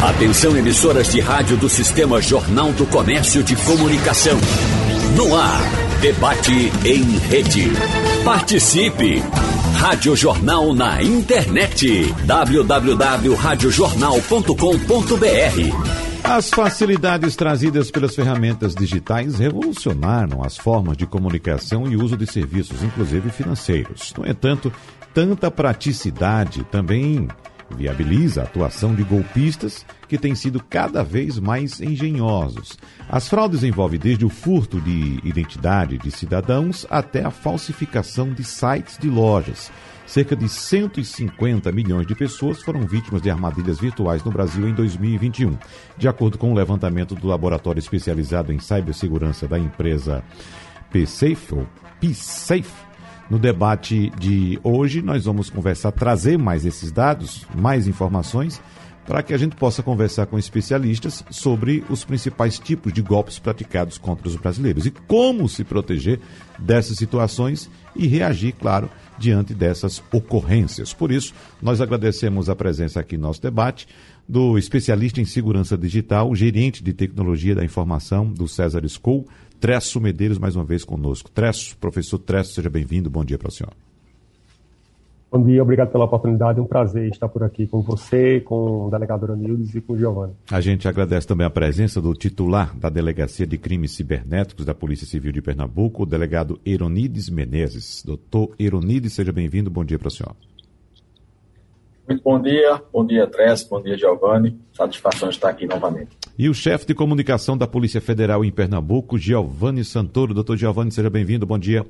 Atenção emissoras de rádio do Sistema Jornal do Comércio de Comunicação. No ar, debate em rede. Participe! Rádio Jornal na internet. www.radiojornal.com.br as facilidades trazidas pelas ferramentas digitais revolucionaram as formas de comunicação e uso de serviços, inclusive financeiros. No entanto, tanta praticidade também viabiliza a atuação de golpistas que têm sido cada vez mais engenhosos. As fraudes envolvem desde o furto de identidade de cidadãos até a falsificação de sites de lojas Cerca de 150 milhões de pessoas foram vítimas de armadilhas virtuais no Brasil em 2021. De acordo com o um levantamento do laboratório especializado em cibersegurança da empresa PSafe, ou PSafe, no debate de hoje nós vamos conversar, trazer mais esses dados, mais informações, para que a gente possa conversar com especialistas sobre os principais tipos de golpes praticados contra os brasileiros e como se proteger dessas situações e reagir, claro, diante dessas ocorrências. Por isso, nós agradecemos a presença aqui no nosso debate do especialista em segurança digital, gerente de tecnologia da informação do César School, Tresso Medeiros, mais uma vez conosco. Tresso, professor Tresso, seja bem-vindo. Bom dia para o senhor. Bom dia, obrigado pela oportunidade. É um prazer estar por aqui com você, com o delegado Aronildes e com o Giovanni. A gente agradece também a presença do titular da Delegacia de Crimes Cibernéticos da Polícia Civil de Pernambuco, o delegado Eronides Menezes. Doutor Eronides, seja bem-vindo. Bom dia para o senhor. Muito bom dia, bom dia, Tress, bom dia, Giovanni. Satisfação estar aqui novamente. E o chefe de comunicação da Polícia Federal em Pernambuco, Giovanni Santoro. Doutor Giovanni, seja bem-vindo. Bom dia.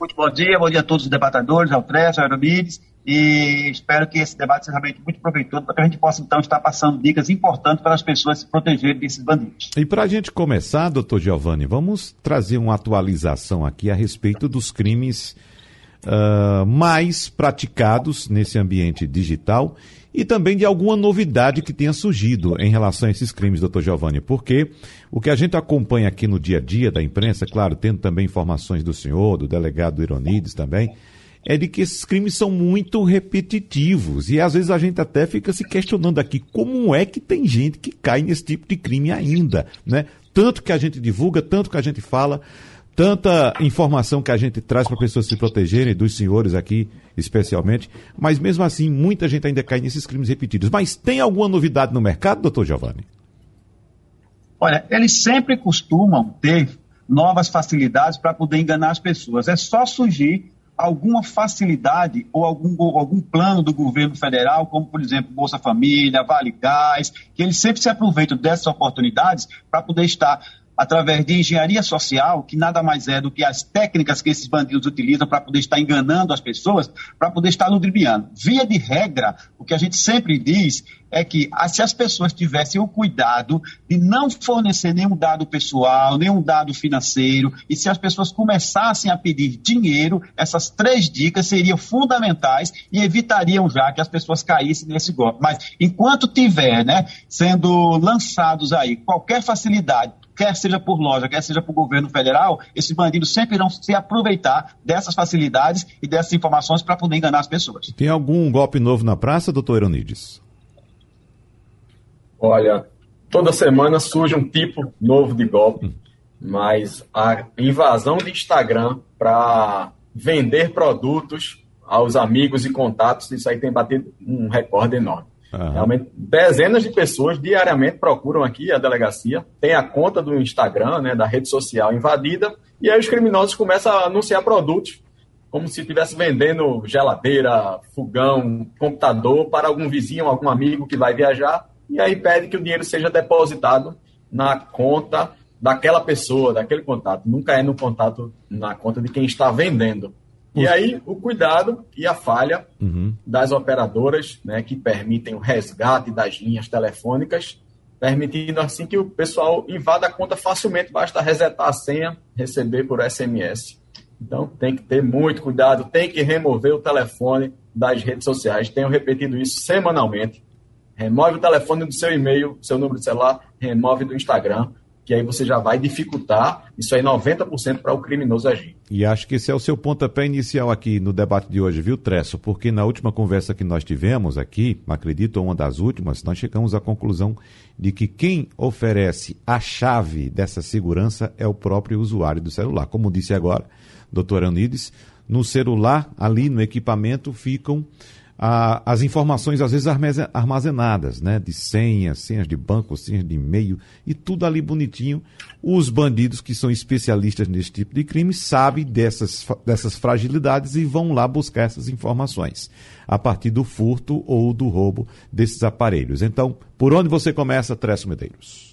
Muito bom dia, bom dia a todos os debatadores, ao Tress, ao Aeromides, e espero que esse debate seja realmente muito proveitoso para que a gente possa, então, estar passando dicas importantes para as pessoas se protegerem desses bandidos. E para a gente começar, doutor Giovanni, vamos trazer uma atualização aqui a respeito dos crimes uh, mais praticados nesse ambiente digital e também de alguma novidade que tenha surgido em relação a esses crimes, doutor Giovanni, porque o que a gente acompanha aqui no dia a dia da imprensa, claro, tendo também informações do senhor, do delegado Ironides também, é de que esses crimes são muito repetitivos e às vezes a gente até fica se questionando aqui como é que tem gente que cai nesse tipo de crime ainda, né? Tanto que a gente divulga, tanto que a gente fala, tanta informação que a gente traz para pessoas se protegerem, dos senhores aqui especialmente, mas mesmo assim muita gente ainda cai nesses crimes repetidos. Mas tem alguma novidade no mercado, doutor Giovanni? Olha, eles sempre costumam ter novas facilidades para poder enganar as pessoas. É só surgir alguma facilidade ou algum, ou algum plano do governo federal, como, por exemplo, Bolsa Família, Vale Gás, que eles sempre se aproveitam dessas oportunidades para poder estar através de engenharia social, que nada mais é do que as técnicas que esses bandidos utilizam para poder estar enganando as pessoas, para poder estar ludibriando. Via de regra, o que a gente sempre diz é que ah, se as pessoas tivessem o cuidado de não fornecer nenhum dado pessoal, nenhum dado financeiro, e se as pessoas começassem a pedir dinheiro, essas três dicas seriam fundamentais e evitariam já que as pessoas caíssem nesse golpe. Mas enquanto tiver, né, sendo lançados aí qualquer facilidade quer seja por loja, quer seja por governo federal, esses bandidos sempre irão se aproveitar dessas facilidades e dessas informações para poder enganar as pessoas. Tem algum golpe novo na praça, doutor Eronides? Olha, toda semana surge um tipo novo de golpe, hum. mas a invasão de Instagram para vender produtos aos amigos e contatos, isso aí tem batido um recorde enorme. Uhum. Realmente, dezenas de pessoas diariamente procuram aqui a delegacia, tem a conta do Instagram, né, da rede social invadida, e aí os criminosos começam a anunciar produtos, como se estivesse vendendo geladeira, fogão, computador para algum vizinho, algum amigo que vai viajar, e aí pede que o dinheiro seja depositado na conta daquela pessoa, daquele contato. Nunca é no contato, na conta de quem está vendendo. E aí, o cuidado e a falha uhum. das operadoras, né, que permitem o resgate das linhas telefônicas, permitindo assim que o pessoal invada a conta facilmente, basta resetar a senha, receber por SMS. Então, tem que ter muito cuidado, tem que remover o telefone das redes sociais. Tenho repetido isso semanalmente. Remove o telefone do seu e-mail, seu número de celular, remove do Instagram, que aí você já vai dificultar isso aí 90% para o criminoso agir. E acho que esse é o seu pontapé inicial aqui no debate de hoje, viu, Tresso? Porque na última conversa que nós tivemos aqui, acredito, uma das últimas, nós chegamos à conclusão de que quem oferece a chave dessa segurança é o próprio usuário do celular. Como disse agora, doutor Eunides, no celular, ali no equipamento, ficam ah, as informações às vezes armazenadas, né? De senhas, senhas de banco, senhas de e-mail e tudo ali bonitinho. Os bandidos que são especialistas nesse tipo de crime sabem dessas, dessas fragilidades e vão lá buscar essas informações a partir do furto ou do roubo desses aparelhos. Então, por onde você começa, Tresso Medeiros?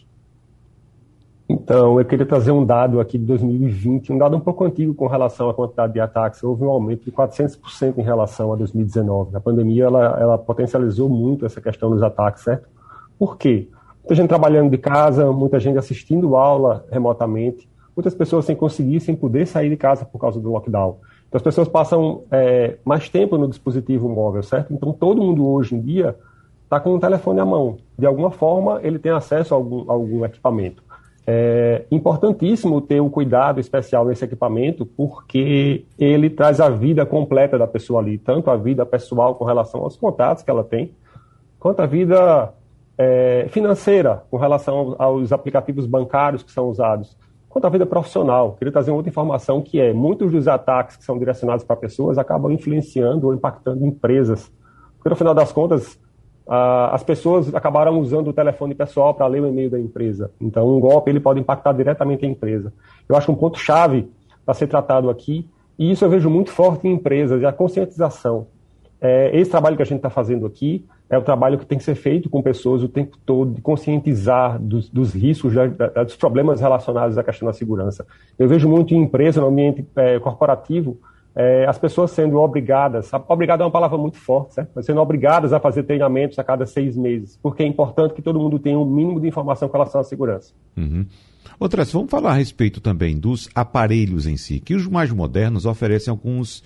Então, eu queria trazer um dado aqui de 2020, um dado um pouco antigo com relação à quantidade de ataques. Houve um aumento de 400% em relação a 2019. A pandemia ela, ela potencializou muito essa questão dos ataques, certo? Por quê? Muita gente trabalhando de casa, muita gente assistindo aula remotamente, muitas pessoas sem conseguir, sem poder sair de casa por causa do lockdown. Então, as pessoas passam é, mais tempo no dispositivo móvel, certo? Então, todo mundo hoje em dia está com o telefone à mão. De alguma forma, ele tem acesso a algum, a algum equipamento. É importantíssimo ter um cuidado especial nesse equipamento, porque ele traz a vida completa da pessoa ali, tanto a vida pessoal com relação aos contatos que ela tem, quanto a vida é, financeira com relação aos aplicativos bancários que são usados, quanto a vida profissional. Queria trazer outra informação que é, muitos dos ataques que são direcionados para pessoas acabam influenciando ou impactando empresas. Porque no final das contas, as pessoas acabaram usando o telefone pessoal para ler o e-mail da empresa. Então, um golpe ele pode impactar diretamente a empresa. Eu acho um ponto chave para ser tratado aqui, e isso eu vejo muito forte em empresas, é a conscientização. É, esse trabalho que a gente está fazendo aqui é o trabalho que tem que ser feito com pessoas o tempo todo, de conscientizar dos, dos riscos, da, da, dos problemas relacionados à questão da segurança. Eu vejo muito em empresa, no ambiente é, corporativo, é, as pessoas sendo obrigadas, obrigado é uma palavra muito forte, certo? mas sendo obrigadas a fazer treinamentos a cada seis meses, porque é importante que todo mundo tenha um mínimo de informação com relação à segurança. Uhum. Outras, vamos falar a respeito também dos aparelhos em si, que os mais modernos oferecem alguns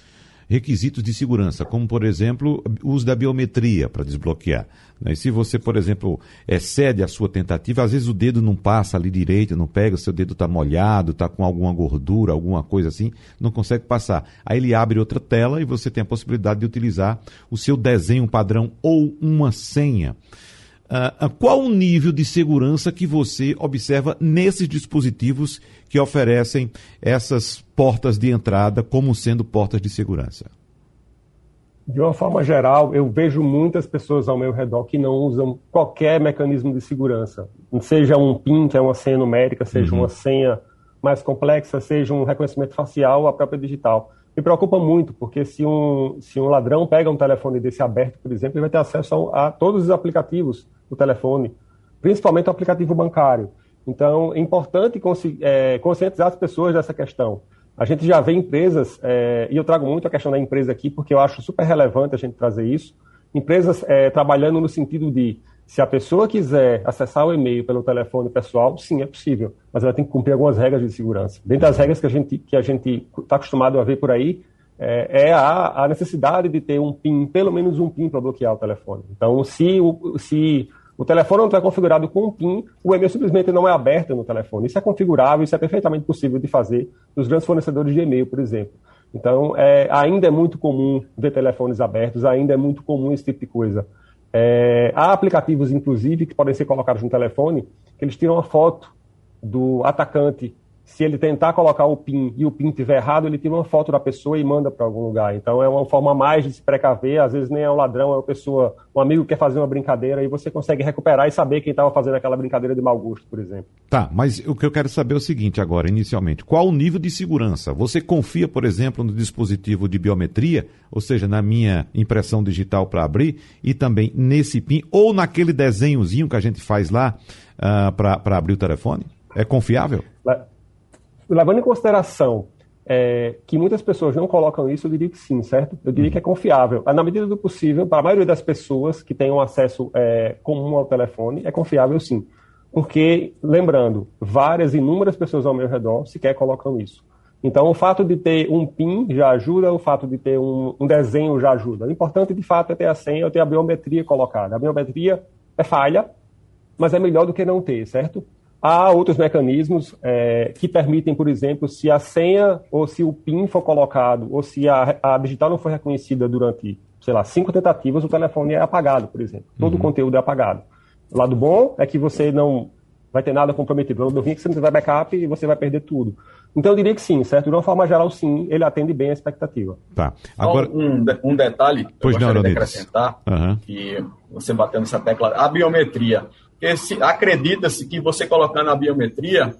requisitos de segurança, como, por exemplo, o uso da biometria para desbloquear. Né? E se você, por exemplo, excede a sua tentativa, às vezes o dedo não passa ali direito, não pega, o seu dedo está molhado, está com alguma gordura, alguma coisa assim, não consegue passar. Aí ele abre outra tela e você tem a possibilidade de utilizar o seu desenho padrão ou uma senha. Uh, qual o nível de segurança que você observa nesses dispositivos que oferecem essas portas de entrada como sendo portas de segurança? De uma forma geral, eu vejo muitas pessoas ao meu redor que não usam qualquer mecanismo de segurança. Seja um PIN, que é uma senha numérica, seja uhum. uma senha mais complexa, seja um reconhecimento facial ou a própria digital. Me preocupa muito, porque se um, se um ladrão pega um telefone desse aberto, por exemplo, ele vai ter acesso a, a todos os aplicativos do telefone, principalmente o aplicativo bancário. Então, é importante é, conscientizar as pessoas dessa questão. A gente já vê empresas, é, e eu trago muito a questão da empresa aqui, porque eu acho super relevante a gente trazer isso, empresas é, trabalhando no sentido de, se a pessoa quiser acessar o e-mail pelo telefone pessoal, sim, é possível, mas ela tem que cumprir algumas regras de segurança. Dentre as regras que a gente que a gente está acostumado a ver por aí, é, é a, a, necessidade de ter um PIN, pelo menos um PIN para bloquear o telefone. Então, se o, se o telefone não está configurado com um PIN, o e-mail simplesmente não é aberto no telefone. Isso é configurável, isso é perfeitamente possível de fazer nos grandes fornecedores de e-mail, por exemplo. Então, é, ainda é muito comum ver telefones abertos, ainda é muito comum esse tipo de coisa. É, há aplicativos, inclusive, que podem ser colocados no telefone, que eles tiram uma foto do atacante se ele tentar colocar o PIN e o PIN estiver errado, ele tira uma foto da pessoa e manda para algum lugar. Então é uma forma mais de se precaver, às vezes nem é um ladrão, é uma pessoa, um amigo que quer fazer uma brincadeira e você consegue recuperar e saber quem estava fazendo aquela brincadeira de mau gosto, por exemplo. Tá, mas o que eu quero saber é o seguinte agora, inicialmente, qual o nível de segurança? Você confia, por exemplo, no dispositivo de biometria, ou seja, na minha impressão digital para abrir, e também nesse PIN, ou naquele desenhozinho que a gente faz lá uh, para abrir o telefone? É confiável? Levando em consideração é, que muitas pessoas não colocam isso, eu diria que sim, certo? Eu diria que é confiável. Na medida do possível, para a maioria das pessoas que um acesso é, comum ao telefone, é confiável sim. Porque, lembrando, várias, inúmeras pessoas ao meu redor sequer colocam isso. Então, o fato de ter um PIN já ajuda, o fato de ter um, um desenho já ajuda. O importante, de fato, é ter a senha, é ter a biometria colocada. A biometria é falha, mas é melhor do que não ter, certo? Há outros mecanismos é, que permitem, por exemplo, se a senha ou se o PIN for colocado ou se a, a digital não for reconhecida durante, sei lá, cinco tentativas, o telefone é apagado, por exemplo. Todo uhum. o conteúdo é apagado. O lado bom é que você não vai ter nada comprometido. O lado ruim é que você não vai backup e você vai perder tudo. Então eu diria que sim, certo? De uma forma geral, sim, ele atende bem a expectativa. Tá. Agora... Um, um detalhe pois eu gostaria não, de acrescentar, uhum. que você batendo essa tecla, a biometria. Acredita-se que você colocando a biometria,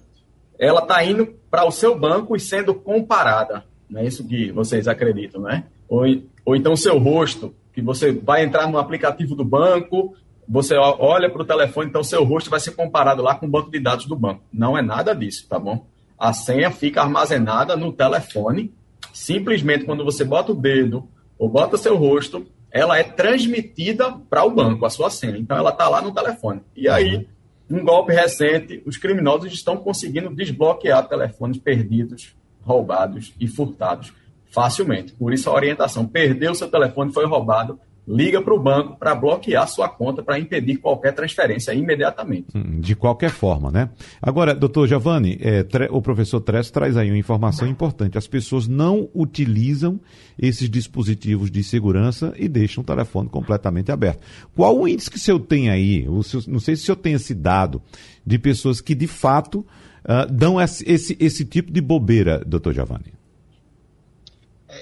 ela está indo para o seu banco e sendo comparada. Não é isso que vocês acreditam, né? Ou, ou então seu rosto, que você vai entrar no aplicativo do banco, você olha para o telefone, então seu rosto vai ser comparado lá com o banco de dados do banco. Não é nada disso, tá bom? A senha fica armazenada no telefone. Simplesmente quando você bota o dedo ou bota seu rosto, ela é transmitida para o banco, a sua senha. Então ela está lá no telefone. E aí, um golpe recente, os criminosos estão conseguindo desbloquear telefones perdidos, roubados e furtados facilmente. Por isso a orientação: perdeu seu telefone, foi roubado, liga para o banco para bloquear sua conta, para impedir qualquer transferência imediatamente. Hum, de qualquer forma, né? Agora, doutor Giovanni, é, o professor Tress traz aí uma informação importante. As pessoas não utilizam esses dispositivos de segurança e deixam o telefone completamente aberto. Qual o índice que o senhor tem aí? não sei se o senhor tem esse dado de pessoas que, de fato, uh, dão esse, esse, esse tipo de bobeira, doutor Giovanni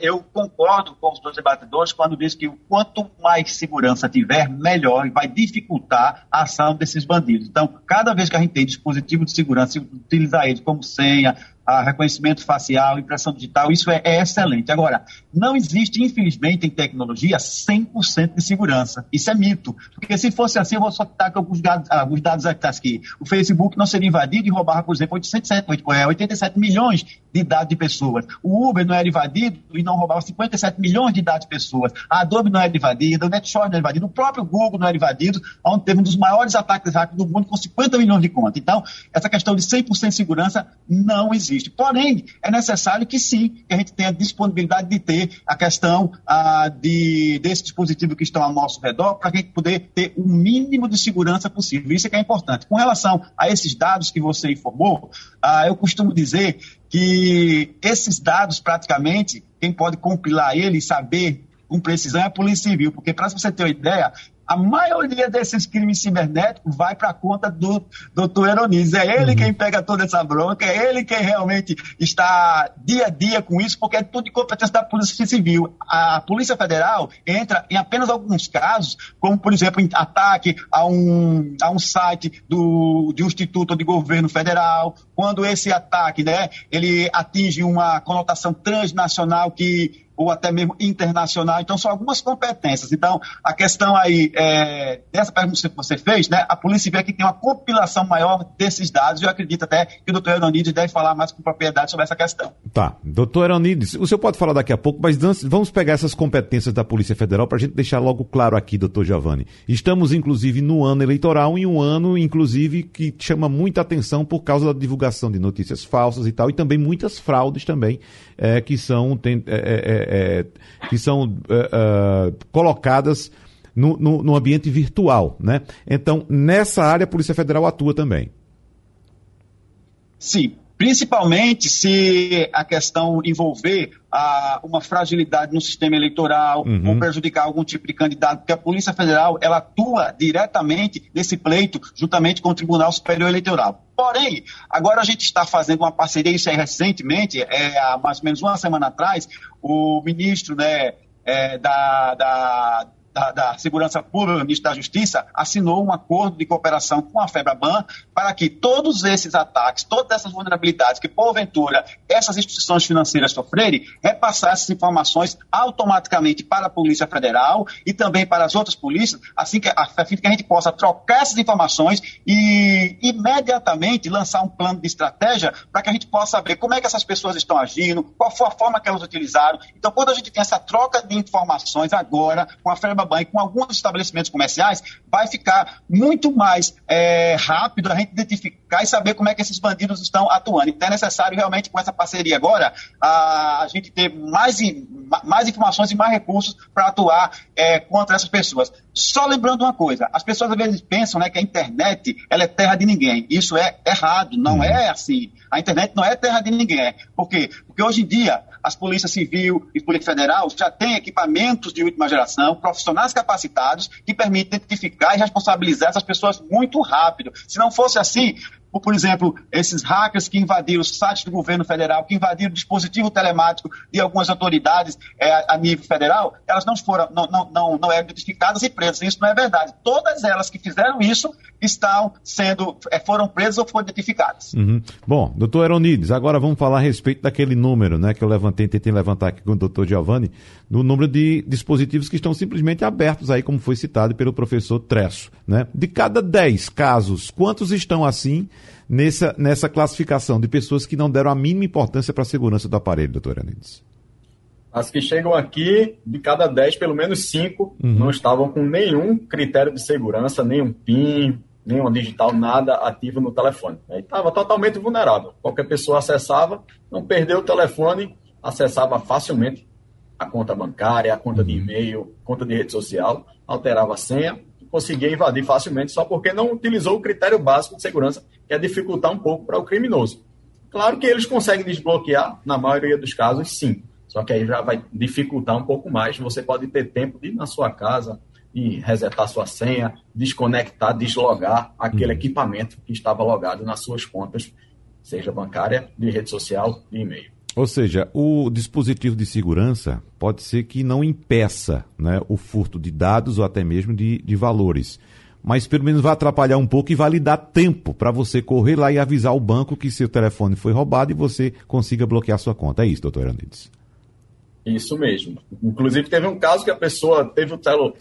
eu concordo com os dois debatedores quando diz que quanto mais segurança tiver, melhor e vai dificultar a ação desses bandidos. Então, cada vez que a gente tem dispositivo de segurança, utilizar eles como senha, reconhecimento facial, impressão digital, isso é, é, excelente. Agora, não existe, infelizmente, em tecnologia 100% de segurança. Isso é mito. Porque se fosse assim, eu vou com alguns dados, alguns dados aqui. O Facebook não seria invadido e roubava, por exemplo, 87 milhões de dados de pessoas. O Uber não era invadido e não roubava 57 milhões de dados de pessoas. A Adobe não era invadida, o NetShore não era invadido, o próprio Google não era invadido, onde teve um dos maiores ataques rápidos do mundo com 50 milhões de contas. Então, essa questão de 100% de segurança não existe. Porém, é necessário que sim, que a gente tenha disponibilidade de ter a questão ah, de, desse dispositivo que estão ao nosso redor, para a gente poder ter o mínimo de segurança possível. Isso é que é importante. Com relação a esses dados que você informou, ah, eu costumo dizer que esses dados, praticamente, quem pode compilar ele e saber com precisão é a Polícia Civil, porque para você ter uma ideia, a maioria desses crimes cibernéticos vai para a conta do doutor Eronis. É ele uhum. quem pega toda essa bronca, é ele quem realmente está dia a dia com isso, porque é tudo de competência da Polícia Civil. A Polícia Federal entra em apenas alguns casos, como, por exemplo, em ataque a um, a um site do, de um instituto de governo federal, quando esse ataque né, ele atinge uma conotação transnacional que ou até mesmo internacional. Então, são algumas competências. Então, a questão aí, é, dessa pergunta que você fez, né, a Polícia vê que tem uma compilação maior desses dados, eu acredito até que o doutor Eronides deve falar mais com propriedade sobre essa questão. Tá. Doutor Eronides, o senhor pode falar daqui a pouco, mas vamos pegar essas competências da Polícia Federal para a gente deixar logo claro aqui, doutor Giovanni. Estamos, inclusive, no ano eleitoral, e um ano, inclusive, que chama muita atenção por causa da divulgação de notícias falsas e tal, e também muitas fraudes também, é, que são... Tem, é, é, é, que são é, colocadas no, no, no, ambiente virtual, né? Então, nessa área, a Polícia Federal atua também. Sim, principalmente se a questão envolver ah, uma fragilidade no sistema eleitoral uhum. ou prejudicar algum tipo de candidato, porque a Polícia Federal ela atua diretamente nesse pleito, juntamente com o Tribunal Superior Eleitoral. Porém, agora a gente está fazendo uma parceria, isso é recentemente, é, há mais ou menos uma semana atrás, o ministro né, é, da, da da, da Segurança Pública, o ministro da Justiça, assinou um acordo de cooperação com a FEBRABAN para que todos esses ataques, todas essas vulnerabilidades que, porventura, essas instituições financeiras sofrerem, repassar essas informações automaticamente para a Polícia Federal e também para as outras polícias, assim que, a fim de que a gente possa trocar essas informações e imediatamente lançar um plano de estratégia para que a gente possa saber como é que essas pessoas estão agindo, qual foi a forma que elas utilizaram. Então, quando a gente tem essa troca de informações agora com a FEBRABAN, banho com alguns estabelecimentos comerciais, vai ficar muito mais é, rápido a gente identificar e saber como é que esses bandidos estão atuando. Então é necessário realmente com essa parceria agora a, a gente ter mais, mais informações e mais recursos para atuar é, contra essas pessoas. Só lembrando uma coisa, as pessoas às vezes pensam né, que a internet ela é terra de ninguém. Isso é errado, não uhum. é assim. A internet não é terra de ninguém. Por quê? Porque hoje em dia as polícias civil e polícia federal já têm equipamentos de última geração, profissionais capacitados que permitem identificar e responsabilizar essas pessoas muito rápido. Se não fosse assim, por exemplo, esses hackers que invadiram os sites do governo federal, que invadiram o dispositivo telemático de algumas autoridades é, a nível federal, elas não foram, não, não, não, não eram identificadas e presas. Isso não é verdade. Todas elas que fizeram isso estão sendo, é, foram presas ou foram identificadas. Uhum. Bom, doutor Eronides, agora vamos falar a respeito daquele número, né, que eu levantei, tentei levantar aqui com o doutor Giovanni, do número de dispositivos que estão simplesmente abertos aí, como foi citado pelo professor Tresso, né? De cada 10 casos, quantos estão assim nessa, nessa classificação de pessoas que não deram a mínima importância para a segurança do aparelho, doutor Eronides? As que chegam aqui, de cada 10, pelo menos 5 uhum. não estavam com nenhum critério de segurança, nenhum PIN, nenhum digital, nada ativo no telefone. Estava totalmente vulnerável. Qualquer pessoa acessava, não perdeu o telefone, acessava facilmente a conta bancária, a conta de uhum. e-mail, conta de rede social, alterava a senha conseguia invadir facilmente só porque não utilizou o critério básico de segurança, que é dificultar um pouco para o criminoso. Claro que eles conseguem desbloquear, na maioria dos casos, sim. Só que aí já vai dificultar um pouco mais. Você pode ter tempo de ir na sua casa e resetar sua senha, desconectar, deslogar aquele uhum. equipamento que estava logado nas suas contas, seja bancária, de rede social, de e-mail. Ou seja, o dispositivo de segurança pode ser que não impeça né, o furto de dados ou até mesmo de, de valores. Mas pelo menos vai atrapalhar um pouco e vai lhe dar tempo para você correr lá e avisar o banco que seu telefone foi roubado e você consiga bloquear sua conta. É isso, doutor Andides. Isso mesmo. Inclusive, teve um caso que a pessoa teve o celular,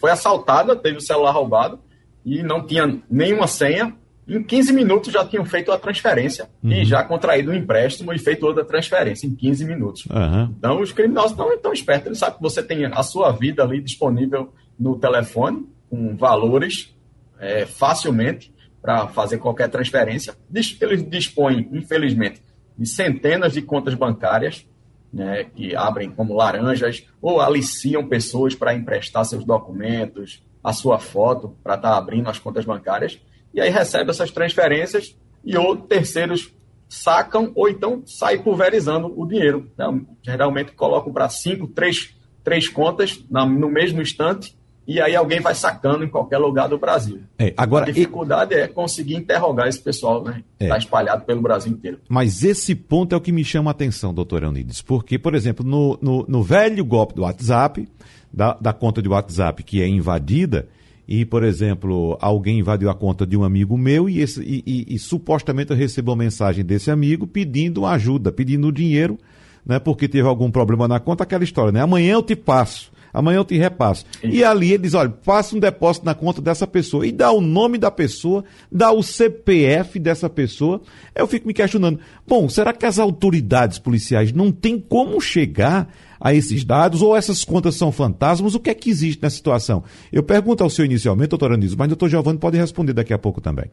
foi assaltada, teve o celular roubado e não tinha nenhuma senha. Em 15 minutos já tinham feito a transferência uhum. e já contraído um empréstimo e feito outra transferência em 15 minutos. Uhum. Então, os criminosos não estão espertos, eles sabem que você tem a sua vida ali disponível no telefone, com valores é, facilmente para fazer qualquer transferência. Eles dispõem, infelizmente, de centenas de contas bancárias né, que abrem como laranjas ou aliciam pessoas para emprestar seus documentos, a sua foto, para estar tá abrindo as contas bancárias, e aí recebe essas transferências e ou terceiros sacam ou então saem pulverizando o dinheiro. Então, geralmente colocam para cinco, três, três contas na, no mesmo instante e aí alguém vai sacando em qualquer lugar do Brasil. É, agora, a dificuldade e... é conseguir interrogar esse pessoal, né? Está é. espalhado pelo Brasil inteiro. Mas esse ponto é o que me chama a atenção, doutor Eunides, porque, por exemplo, no, no, no velho golpe do WhatsApp, da, da conta de WhatsApp que é invadida, e, por exemplo, alguém invadiu a conta de um amigo meu e, esse, e, e, e supostamente eu recebo uma mensagem desse amigo pedindo ajuda, pedindo dinheiro, né, porque teve algum problema na conta, aquela história, né? Amanhã eu te passo amanhã eu te repasso. E ali ele diz: olha, faça um depósito na conta dessa pessoa. E dá o nome da pessoa, dá o CPF dessa pessoa. Eu fico me questionando: bom, será que as autoridades policiais não têm como chegar a esses dados ou essas contas são fantasmas? O que é que existe nessa situação? Eu pergunto ao senhor inicialmente, doutor Anísio, mas o doutor Giovanni pode responder daqui a pouco também.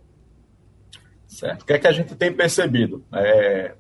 Certo. O que é que a gente tem percebido? É,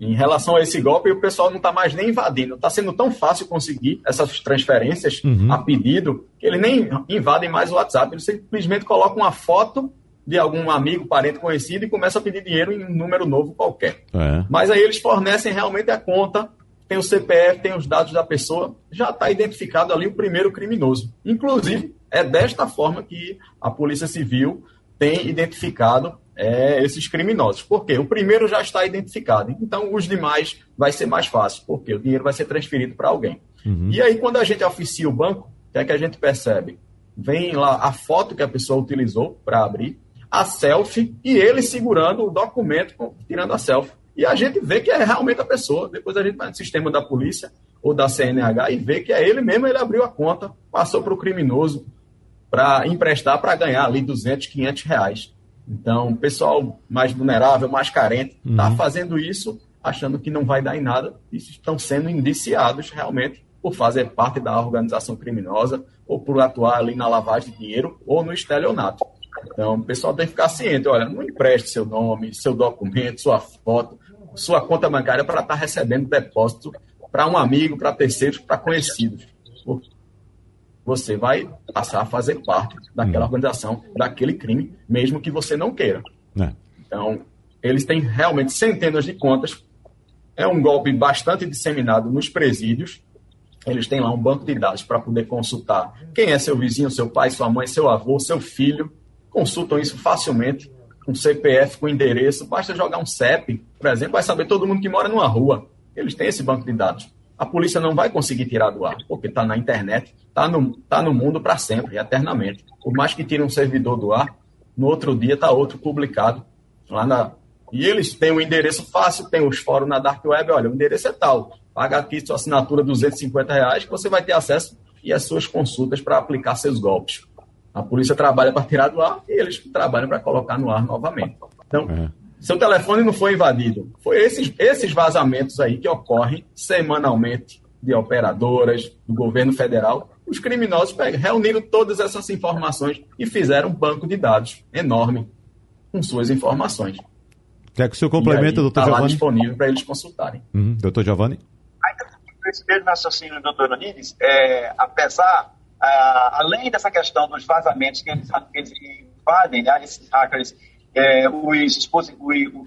em relação a esse golpe, o pessoal não está mais nem invadindo. Está sendo tão fácil conseguir essas transferências uhum. a pedido que eles nem invadem mais o WhatsApp. Eles simplesmente colocam uma foto de algum amigo, parente conhecido e começam a pedir dinheiro em um número novo qualquer. É. Mas aí eles fornecem realmente a conta, tem o CPF, tem os dados da pessoa, já está identificado ali o primeiro criminoso. Inclusive, é desta forma que a Polícia Civil tem identificado é, esses criminosos. Por quê? O primeiro já está identificado. Então, os demais vai ser mais fácil, porque o dinheiro vai ser transferido para alguém. Uhum. E aí, quando a gente oficia o banco, o que é que a gente percebe? Vem lá a foto que a pessoa utilizou para abrir, a selfie e ele segurando o documento, tirando a selfie. E a gente vê que é realmente a pessoa. Depois a gente vai no sistema da polícia ou da CNH e vê que é ele mesmo, ele abriu a conta, passou para o criminoso para emprestar para ganhar ali 200, 500 reais. Então, o pessoal mais vulnerável, mais carente, está uhum. fazendo isso achando que não vai dar em nada e estão sendo indiciados realmente por fazer parte da organização criminosa ou por atuar ali na lavagem de dinheiro ou no estelionato. Então, o pessoal tem que ficar ciente, olha, não empreste seu nome, seu documento, sua foto, sua conta bancária para estar tá recebendo depósito para um amigo, para terceiros, para conhecidos. Você vai passar a fazer parte daquela uhum. organização, daquele crime, mesmo que você não queira. É. Então, eles têm realmente centenas de contas. É um golpe bastante disseminado nos presídios. Eles têm lá um banco de dados para poder consultar quem é seu vizinho, seu pai, sua mãe, seu avô, seu filho. Consultam isso facilmente com CPF, com endereço. Basta jogar um CEP, por exemplo, vai saber todo mundo que mora numa rua. Eles têm esse banco de dados. A polícia não vai conseguir tirar do ar, porque está na internet, está no, tá no mundo para sempre, eternamente. Por mais que tire um servidor do ar, no outro dia está outro publicado lá na. E eles têm um endereço fácil, tem os fóruns na Dark Web, olha, o endereço é tal. Paga aqui sua assinatura 250 reais que você vai ter acesso e as suas consultas para aplicar seus golpes. A polícia trabalha para tirar do ar e eles trabalham para colocar no ar novamente. Então, é. seu telefone não foi invadido. Foi esses, esses vazamentos aí que ocorrem semanalmente de operadoras, do governo federal. Os criminosos reuniram todas essas informações e fizeram um banco de dados enorme com suas informações. Quer que o senhor complementa, doutor tá Giovanni? Está disponível para eles consultarem. Uhum. Doutor Giovanni? Ainda esse mesmo raciocínio, doutor Onides, é, apesar ah, além dessa questão dos vazamentos que eles, eles invadem, né, esses hackers, é, os,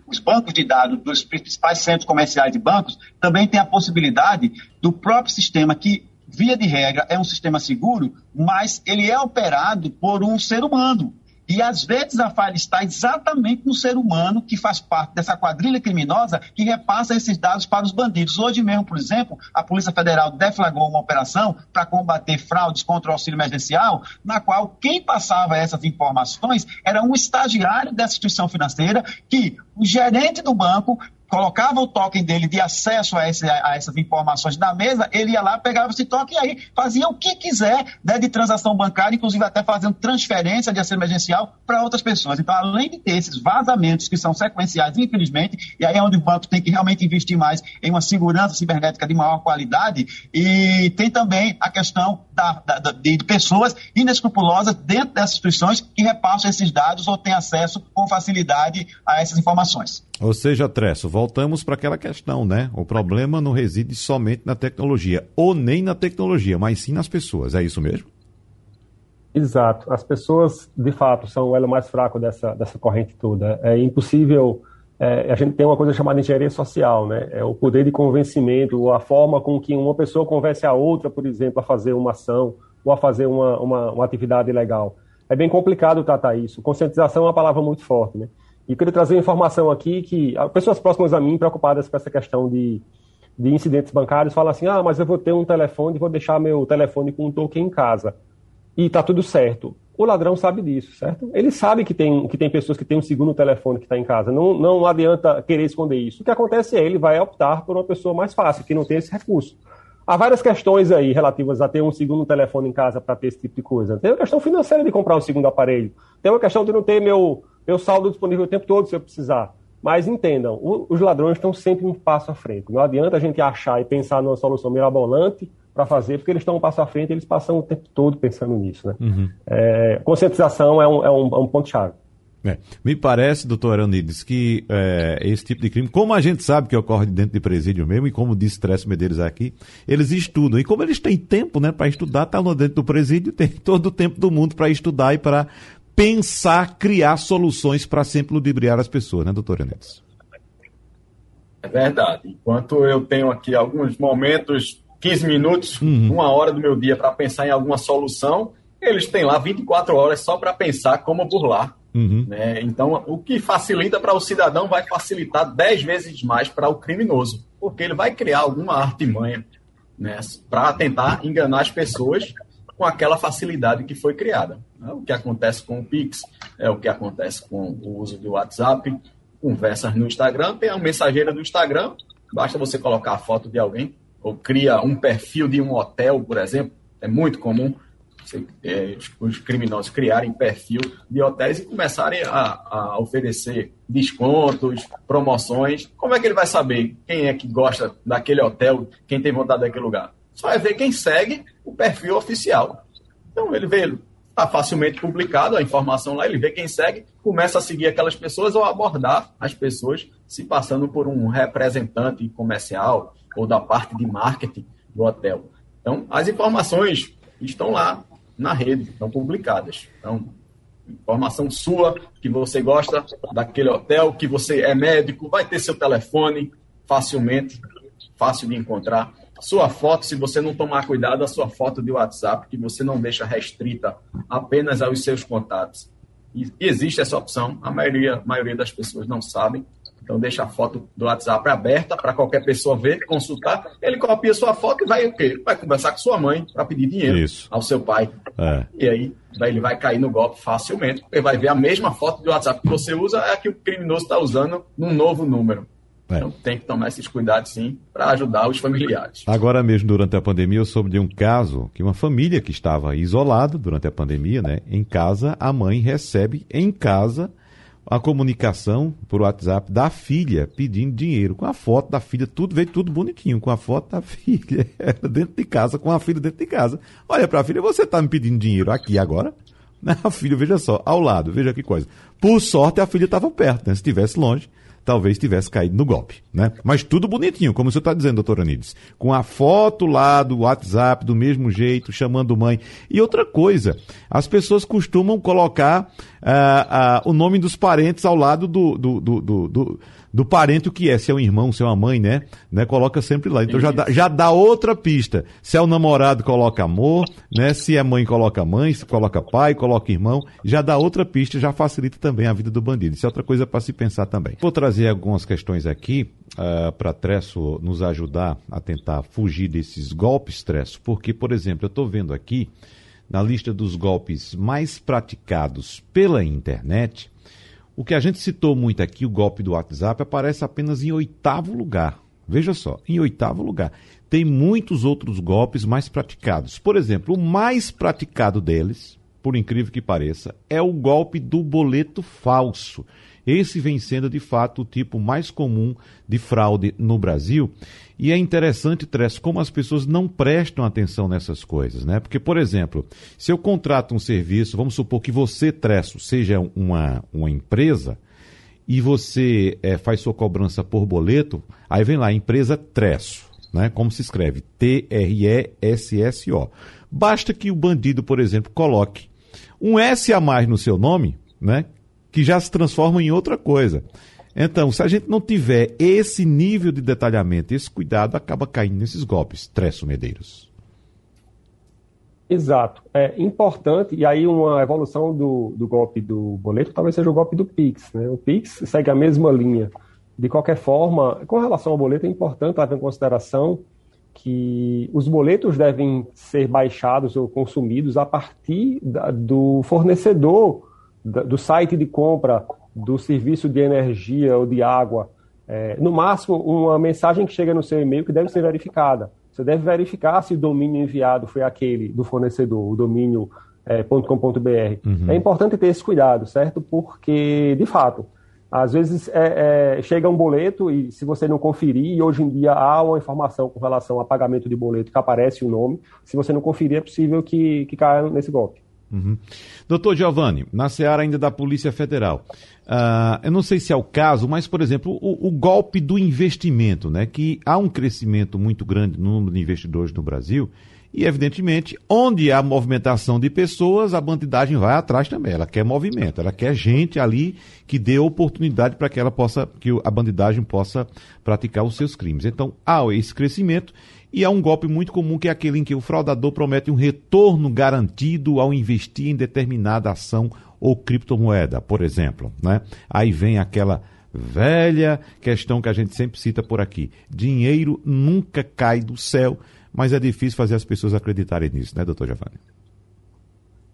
os, bancos de dados dos principais centros comerciais de bancos, também tem a possibilidade do próprio sistema que via de regra, é um sistema seguro, mas ele é operado por um ser humano. E às vezes a falha está exatamente no ser humano que faz parte dessa quadrilha criminosa que repassa esses dados para os bandidos. Hoje mesmo, por exemplo, a Polícia Federal deflagrou uma operação para combater fraudes contra o auxílio emergencial, na qual quem passava essas informações era um estagiário dessa instituição financeira que o gerente do banco colocava o token dele de acesso a, esse, a, essas informações na mesa, ele ia lá, pegava esse token e aí fazia o que quiser né, de transação bancária, inclusive até fazendo transferência de auxílio emergencial para outras pessoas. Então, além de ter esses vazamentos que são sequenciais, infelizmente, e aí é onde o banco tem que realmente investir mais em uma segurança cibernética de maior qualidade, e tem também a questão da, da, de pessoas inescrupulosas dentro dessas instituições que repassam esses dados ou têm acesso com facilidade a essas informações. Ou seja, Tresso, voltamos para aquela questão, né? O problema não reside somente na tecnologia, ou nem na tecnologia, mas sim nas pessoas. É isso mesmo? Exato. As pessoas, de fato, são o elo mais fraco dessa, dessa corrente toda. É impossível. É, a gente tem uma coisa chamada engenharia social, né? É o poder de convencimento, a forma com que uma pessoa convence a outra, por exemplo, a fazer uma ação ou a fazer uma, uma, uma atividade legal. É bem complicado tratar isso. Conscientização é uma palavra muito forte, né? E eu queria trazer uma informação aqui que pessoas próximas a mim, preocupadas com essa questão de, de incidentes bancários, falam assim: ah, mas eu vou ter um telefone, vou deixar meu telefone com um token em casa. E tá tudo certo. O ladrão sabe disso, certo? Ele sabe que tem, que tem pessoas que têm um segundo telefone que está em casa. Não, não adianta querer esconder isso. O que acontece é ele vai optar por uma pessoa mais fácil, que não tem esse recurso. Há várias questões aí relativas a ter um segundo telefone em casa para ter esse tipo de coisa. Tem a questão financeira de comprar um segundo aparelho. Tem uma questão de não ter meu, meu saldo disponível o tempo todo se eu precisar. Mas entendam, o, os ladrões estão sempre um passo à frente. Não adianta a gente achar e pensar numa solução mirabolante para fazer, porque eles estão um passo à frente e eles passam o tempo todo pensando nisso. Né? Uhum. É, conscientização é um, é um, é um ponto-chave. É. Me parece, doutor Aranides, que é, esse tipo de crime, como a gente sabe que ocorre dentro de presídio mesmo, e como disse Tresso Medeiros aqui, eles estudam. E como eles têm tempo né, para estudar, estão tá dentro do presídio, tem todo o tempo do mundo para estudar e para pensar, criar soluções para sempre ludibriar as pessoas, né, doutor Aranides? É verdade. Enquanto eu tenho aqui alguns momentos, 15 minutos, uhum. uma hora do meu dia para pensar em alguma solução, eles têm lá 24 horas só para pensar como burlar Uhum. Né? Então, o que facilita para o cidadão vai facilitar dez vezes mais para o criminoso, porque ele vai criar alguma artimanha né, para tentar enganar as pessoas com aquela facilidade que foi criada. Né? O que acontece com o Pix, é o que acontece com o uso do WhatsApp, conversas no Instagram, tem a mensageira do Instagram, basta você colocar a foto de alguém, ou cria um perfil de um hotel, por exemplo, é muito comum é, os criminosos criarem perfil de hotéis e começarem a, a, oferecer descontos, promoções. Como é que ele vai saber quem é que gosta daquele hotel, quem tem vontade daquele lugar? Só é ver quem segue o perfil oficial. Então ele vê, está facilmente publicado a informação lá, ele vê quem segue, começa a seguir aquelas pessoas ou abordar as pessoas se passando por um representante comercial ou da parte de marketing do hotel. Então, as informações estão lá na rede, estão publicadas. Então, informação sua, que você gosta daquele hotel, que você é médico, vai ter seu telefone facilmente, fácil de encontrar. Sua foto, se você não tomar cuidado, a sua foto de WhatsApp, que você não deixa restrita apenas aos seus contatos. E existe essa opção, a maioria, a maioria das pessoas não sabem. Então deixa a foto do WhatsApp aberta para qualquer pessoa ver, consultar. Ele copia sua foto e vai o quê? Vai conversar com sua mãe para pedir dinheiro Isso. ao seu pai. É. E aí ele vai cair no golpe facilmente, porque vai ver a mesma foto do WhatsApp que você usa, é a que o criminoso está usando num novo número. É. Então tem que tomar esses cuidados sim para ajudar os familiares. Agora mesmo, durante a pandemia, eu soube de um caso que uma família que estava isolada durante a pandemia, né? Em casa, a mãe recebe em casa a comunicação por WhatsApp da filha pedindo dinheiro, com a foto da filha, tudo veio tudo bonitinho, com a foto da filha, dentro de casa, com a filha dentro de casa. Olha para a filha, você está me pedindo dinheiro aqui agora? A filha, veja só, ao lado, veja que coisa. Por sorte, a filha estava perto, né? Se estivesse longe, talvez tivesse caído no golpe, né? Mas tudo bonitinho, como você está dizendo, doutor Anides. Com a foto lá do WhatsApp, do mesmo jeito, chamando mãe. E outra coisa, as pessoas costumam colocar ah, ah, o nome dos parentes ao lado do, do, do, do, do parente o que é, se é um irmão, se é uma mãe, né? né? Coloca sempre lá. Então já dá, já dá outra pista. Se é o namorado, coloca amor, né? Se é mãe, coloca mãe, se coloca pai, coloca irmão. Já dá outra pista, já facilita também a vida do bandido. Isso é outra coisa para se pensar também. Vou trazer algumas questões aqui uh, para Tresso nos ajudar a tentar fugir desses golpes, Tresso, porque, por exemplo, eu estou vendo aqui na lista dos golpes mais praticados pela internet, o que a gente citou muito aqui, o golpe do WhatsApp, aparece apenas em oitavo lugar. Veja só, em oitavo lugar. Tem muitos outros golpes mais praticados. Por exemplo, o mais praticado deles, por incrível que pareça, é o golpe do boleto falso. Esse vem sendo de fato o tipo mais comum de fraude no Brasil. E é interessante, Tress, como as pessoas não prestam atenção nessas coisas, né? Porque, por exemplo, se eu contrato um serviço, vamos supor que você, Tresso, seja uma, uma empresa e você é, faz sua cobrança por boleto, aí vem lá, empresa Tresso, né? Como se escreve? T-R-E-S-S-O. Basta que o bandido, por exemplo, coloque um S a mais no seu nome, né? Que já se transforma em outra coisa. Então, se a gente não tiver esse nível de detalhamento, esse cuidado, acaba caindo nesses golpes. Tresso Medeiros. Exato. É importante, e aí uma evolução do, do golpe do boleto talvez seja o golpe do Pix. Né? O Pix segue a mesma linha. De qualquer forma, com relação ao boleto, é importante levar em consideração que os boletos devem ser baixados ou consumidos a partir da, do fornecedor, da, do site de compra do serviço de energia ou de água, é, no máximo uma mensagem que chega no seu e-mail que deve ser verificada. Você deve verificar se o domínio enviado foi aquele do fornecedor, o domínio é, .com.br. Uhum. É importante ter esse cuidado, certo? Porque, de fato, às vezes é, é, chega um boleto e se você não conferir, e hoje em dia há uma informação com relação a pagamento de boleto que aparece o nome, se você não conferir é possível que, que caia nesse golpe. Uhum. Doutor Giovanni, na seara ainda da Polícia Federal, uh, eu não sei se é o caso, mas, por exemplo, o, o, golpe do investimento, né? Que há um crescimento muito grande no número de investidores no Brasil, e, evidentemente, onde há movimentação de pessoas, a bandidagem vai atrás também. Ela quer movimento, ela quer gente ali que dê oportunidade para que ela possa, que a bandidagem possa praticar os seus crimes. Então, há esse crescimento e há um golpe muito comum que é aquele em que o fraudador promete um retorno garantido ao investir em determinada ação ou criptomoeda, por exemplo. Né? Aí vem aquela velha questão que a gente sempre cita por aqui: dinheiro nunca cai do céu, mas é difícil fazer as pessoas acreditarem nisso, né, doutor Giovanni?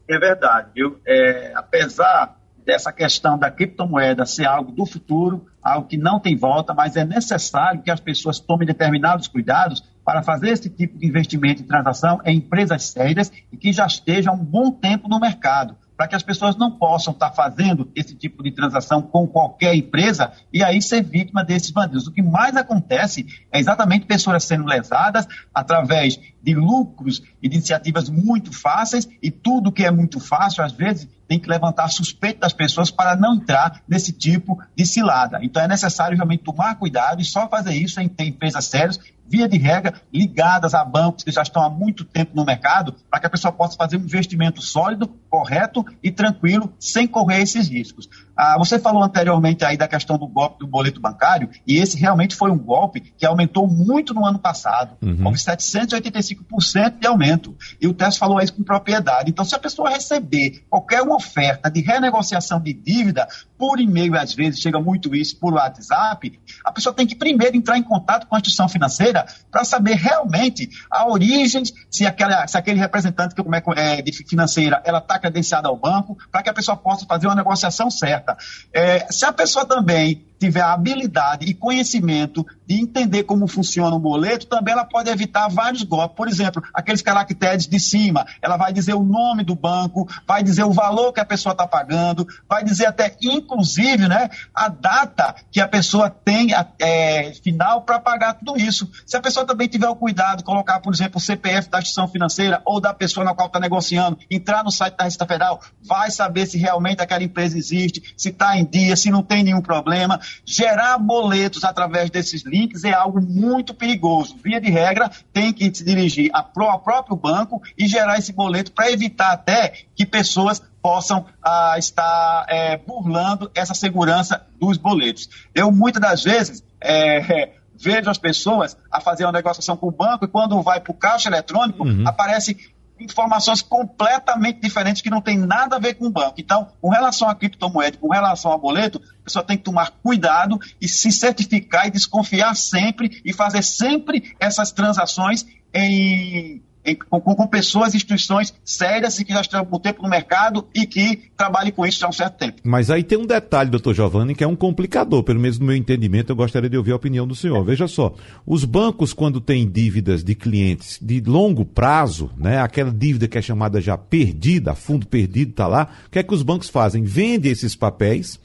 É verdade. Eu, é, apesar dessa questão da criptomoeda ser algo do futuro, algo que não tem volta, mas é necessário que as pessoas tomem determinados cuidados para fazer esse tipo de investimento e transação em empresas sérias e que já estejam um bom tempo no mercado, para que as pessoas não possam estar fazendo esse tipo de transação com qualquer empresa e aí ser vítima desses bandidos. O que mais acontece é exatamente pessoas sendo lesadas através de lucros e de iniciativas muito fáceis e tudo que é muito fácil, às vezes, tem que levantar a suspeita das pessoas para não entrar nesse tipo de cilada. Então é necessário realmente tomar cuidado e só fazer isso em empresas sérias via de regra, ligadas a bancos que já estão há muito tempo no mercado, para que a pessoa possa fazer um investimento sólido, correto e tranquilo, sem correr esses riscos. Ah, você falou anteriormente aí da questão do golpe do boleto bancário, e esse realmente foi um golpe que aumentou muito no ano passado. Uhum. Houve 785% de aumento. E o Tess falou isso com propriedade. Então, se a pessoa receber qualquer uma oferta de renegociação de dívida, por e-mail, às vezes, chega muito isso por WhatsApp, a pessoa tem que primeiro entrar em contato com a instituição financeira para saber realmente a origem, se, aquela, se aquele representante que é, é de financeira ela está credenciada ao banco, para que a pessoa possa fazer uma negociação certa. É, se a pessoa também tiver a habilidade e conhecimento de entender como funciona o boleto, também ela pode evitar vários golpes. Por exemplo, aqueles caracteres de cima, ela vai dizer o nome do banco, vai dizer o valor que a pessoa está pagando, vai dizer até, inclusive, né, a data que a pessoa tem é, final para pagar tudo isso. Se a pessoa também tiver o cuidado de colocar, por exemplo, o CPF da instituição financeira ou da pessoa na qual está negociando, entrar no site da Receita Federal, vai saber se realmente aquela empresa existe, se está em dia, se não tem nenhum problema. Gerar boletos através desses links é algo muito perigoso. Via de regra, tem que se dirigir ao próprio banco e gerar esse boleto para evitar até que pessoas possam ah, estar é, burlando essa segurança dos boletos. Eu, muitas das vezes, é, vejo as pessoas a fazer uma negociação com o banco e quando vai para o caixa eletrônico, uhum. aparece informações completamente diferentes que não tem nada a ver com o banco. Então, com relação a criptomoeda, com relação a boleto, a pessoa tem que tomar cuidado e se certificar e desconfiar sempre e fazer sempre essas transações em em, com, com, pessoas, instituições sérias e que já estão um tempo no mercado e que trabalhem com isso já há um certo tempo. Mas aí tem um detalhe, doutor Giovanni, que é um complicador, pelo menos no meu entendimento, eu gostaria de ouvir a opinião do senhor. Veja só, os bancos, quando têm dívidas de clientes de longo prazo, né, aquela dívida que é chamada já perdida, fundo perdido está lá, o que é que os bancos fazem? Vendem esses papéis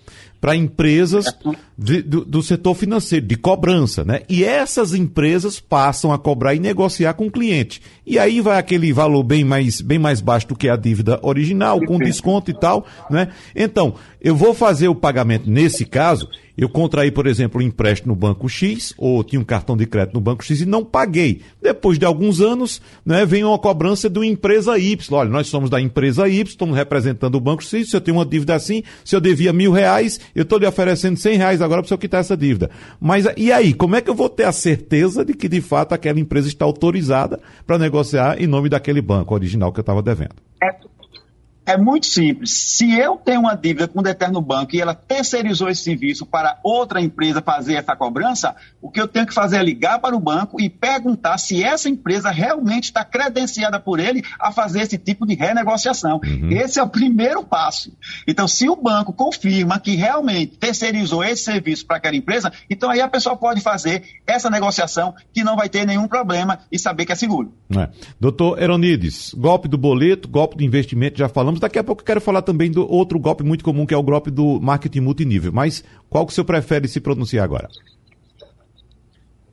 para empresas de, do, do, setor financeiro, de cobrança, né? E essas empresas passam a cobrar e negociar com o cliente. E aí vai aquele valor bem mais, bem mais baixo do que a dívida original, com desconto e tal, né? Então, eu vou fazer o pagamento nesse caso, eu contraí, por exemplo, um empréstimo no banco X, ou tinha um cartão de crédito no banco X e não paguei. Depois de alguns anos, né, vem uma cobrança de uma empresa Y. Olha, nós somos da empresa Y, estamos representando o banco X, se eu tenho uma dívida assim, se eu devia mil reais, eu estou lhe oferecendo cem reais agora para senhor quitar essa dívida. Mas e aí, como é que eu vou ter a certeza de que de fato aquela empresa está autorizada para negociar em nome daquele banco original que eu estava devendo? É é muito simples. Se eu tenho uma dívida com um determinado banco e ela terceirizou esse serviço para outra empresa fazer essa cobrança, o que eu tenho que fazer é ligar para o banco e perguntar se essa empresa realmente está credenciada por ele a fazer esse tipo de renegociação. Uhum. Esse é o primeiro passo. Então, se o banco confirma que realmente terceirizou esse serviço para aquela empresa, então aí a pessoa pode fazer essa negociação que não vai ter nenhum problema e saber que é seguro. É. Doutor Eronides, golpe do boleto, golpe do investimento, já falamos falamos. Daqui a pouco eu quero falar também do outro golpe muito comum, que é o golpe do marketing multinível. Mas qual que o senhor prefere se pronunciar agora?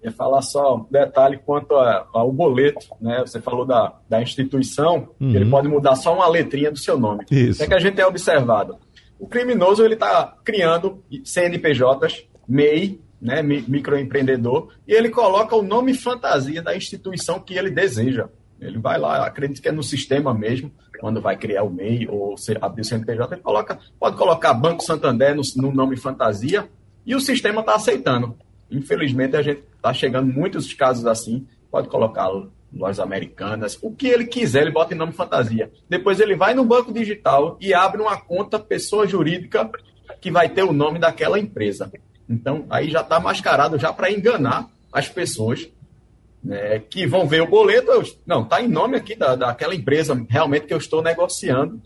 ia falar só um detalhe quanto ao boleto, né? Você falou da, da instituição, uhum. ele pode mudar só uma letrinha do seu nome. Isso. É que a gente é observado. O criminoso ele está criando CNPJs, MEI, né, microempreendedor, e ele coloca o nome fantasia da instituição que ele deseja. Ele vai lá, acredita que é no sistema mesmo, quando vai criar o MEI ou abrir o CNPJ, ele coloca, pode colocar Banco Santander no, no nome fantasia e o sistema está aceitando. Infelizmente, a gente está chegando muitos casos assim, pode colocar lojas americanas, o que ele quiser, ele bota em nome fantasia. Depois ele vai no banco digital e abre uma conta pessoa jurídica que vai ter o nome daquela empresa. Então, aí já está mascarado já para enganar as pessoas né, que vão ver o boleto, eu, não, está em nome aqui da, daquela empresa realmente que eu estou negociando,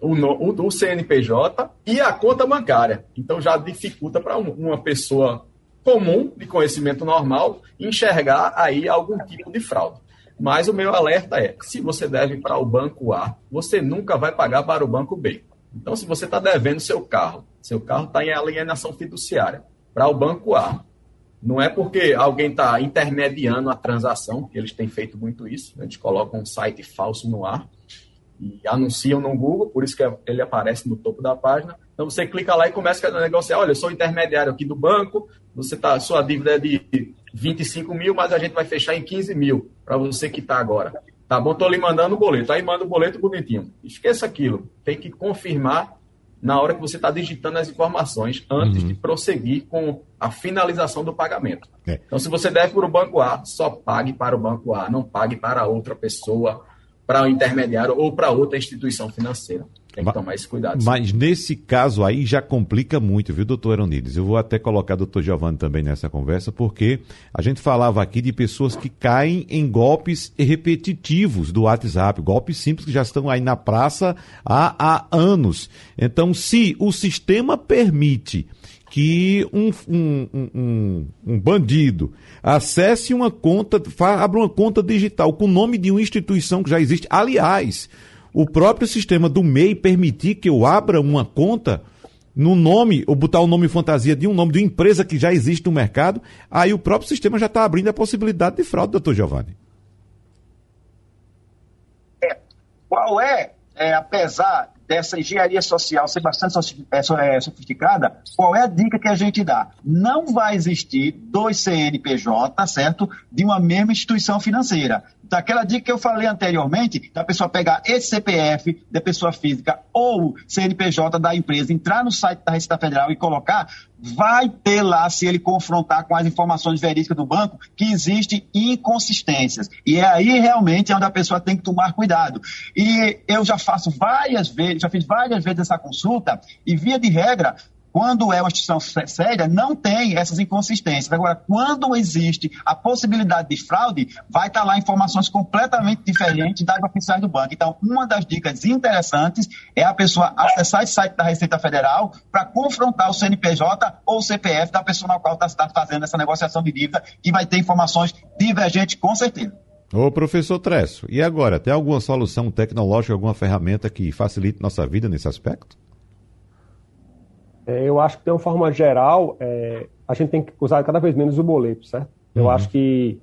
o, o, o CNPJ e a conta bancária. Então já dificulta para um, uma pessoa comum, de conhecimento normal, enxergar aí algum tipo de fraude. Mas o meu alerta é: se você deve para o banco A, você nunca vai pagar para o banco B. Então, se você está devendo seu carro, seu carro está em alienação fiduciária para o banco A, não é porque alguém está intermediando a transação, que eles têm feito muito isso, a gente coloca um site falso no ar e anunciam no Google, por isso que ele aparece no topo da página. Então você clica lá e começa a negociar, olha, eu sou intermediário aqui do banco, você tá, sua dívida é de 25 mil, mas a gente vai fechar em 15 mil para você quitar agora. Tá bom, tô lhe mandando o boleto. Aí manda o boleto bonitinho. Esqueça aquilo. Tem que confirmar na hora que você está digitando as informações antes uhum. de prosseguir com a finalização do pagamento. É. Então, se você deve para o banco A, só pague para o banco A, não pague para outra pessoa, para o intermediário ou para outra instituição financeira. Tem que tomar esse cuidado. Mas sim. nesse caso aí já complica muito, viu, doutor Eronides? Eu vou até colocar o doutor Giovanni também nessa conversa, porque a gente falava aqui de pessoas que caem em golpes repetitivos do WhatsApp, golpes simples que já estão aí na praça há, há anos. Então, se o sistema permite que um, um, um, um, bandido acesse uma conta, abra uma conta digital com o nome de uma instituição que já existe. Aliás, o próprio sistema do MEI permitir que eu abra uma conta no nome, ou botar o nome fantasia de um nome de uma empresa que já existe no mercado, aí o próprio sistema já está abrindo a possibilidade de fraude, doutor Giovanni. É, qual é, é, apesar dessa engenharia social ser bastante é, é, sofisticada, qual é a dica que a gente dá? Não vai existir dois CNPJ, certo? De uma mesma instituição financeira. Daquela dica que eu falei anteriormente, da pessoa pegar esse CPF da pessoa física ou CNPJ da empresa, entrar no site da Receita Federal e colocar, vai ter lá, se ele confrontar com as informações verídicas do banco, que existem inconsistências. E é aí realmente onde a pessoa tem que tomar cuidado. E eu já faço várias vezes, já fiz várias vezes essa consulta, e via de regra, quando é uma instituição séria, não tem essas inconsistências. Agora, quando existe a possibilidade de fraude, vai estar lá informações completamente diferentes das oficiais do banco. Então, uma das dicas interessantes é a pessoa acessar esse site da Receita Federal para confrontar o CNPJ ou o CPF da pessoa na qual está fazendo essa negociação de dívida, que vai ter informações divergentes com certeza. Ô professor Tresso, e agora, tem alguma solução tecnológica, alguma ferramenta que facilite nossa vida nesse aspecto? É, eu acho que, de uma forma geral, é, a gente tem que usar cada vez menos o boleto, certo? Eu uhum. acho que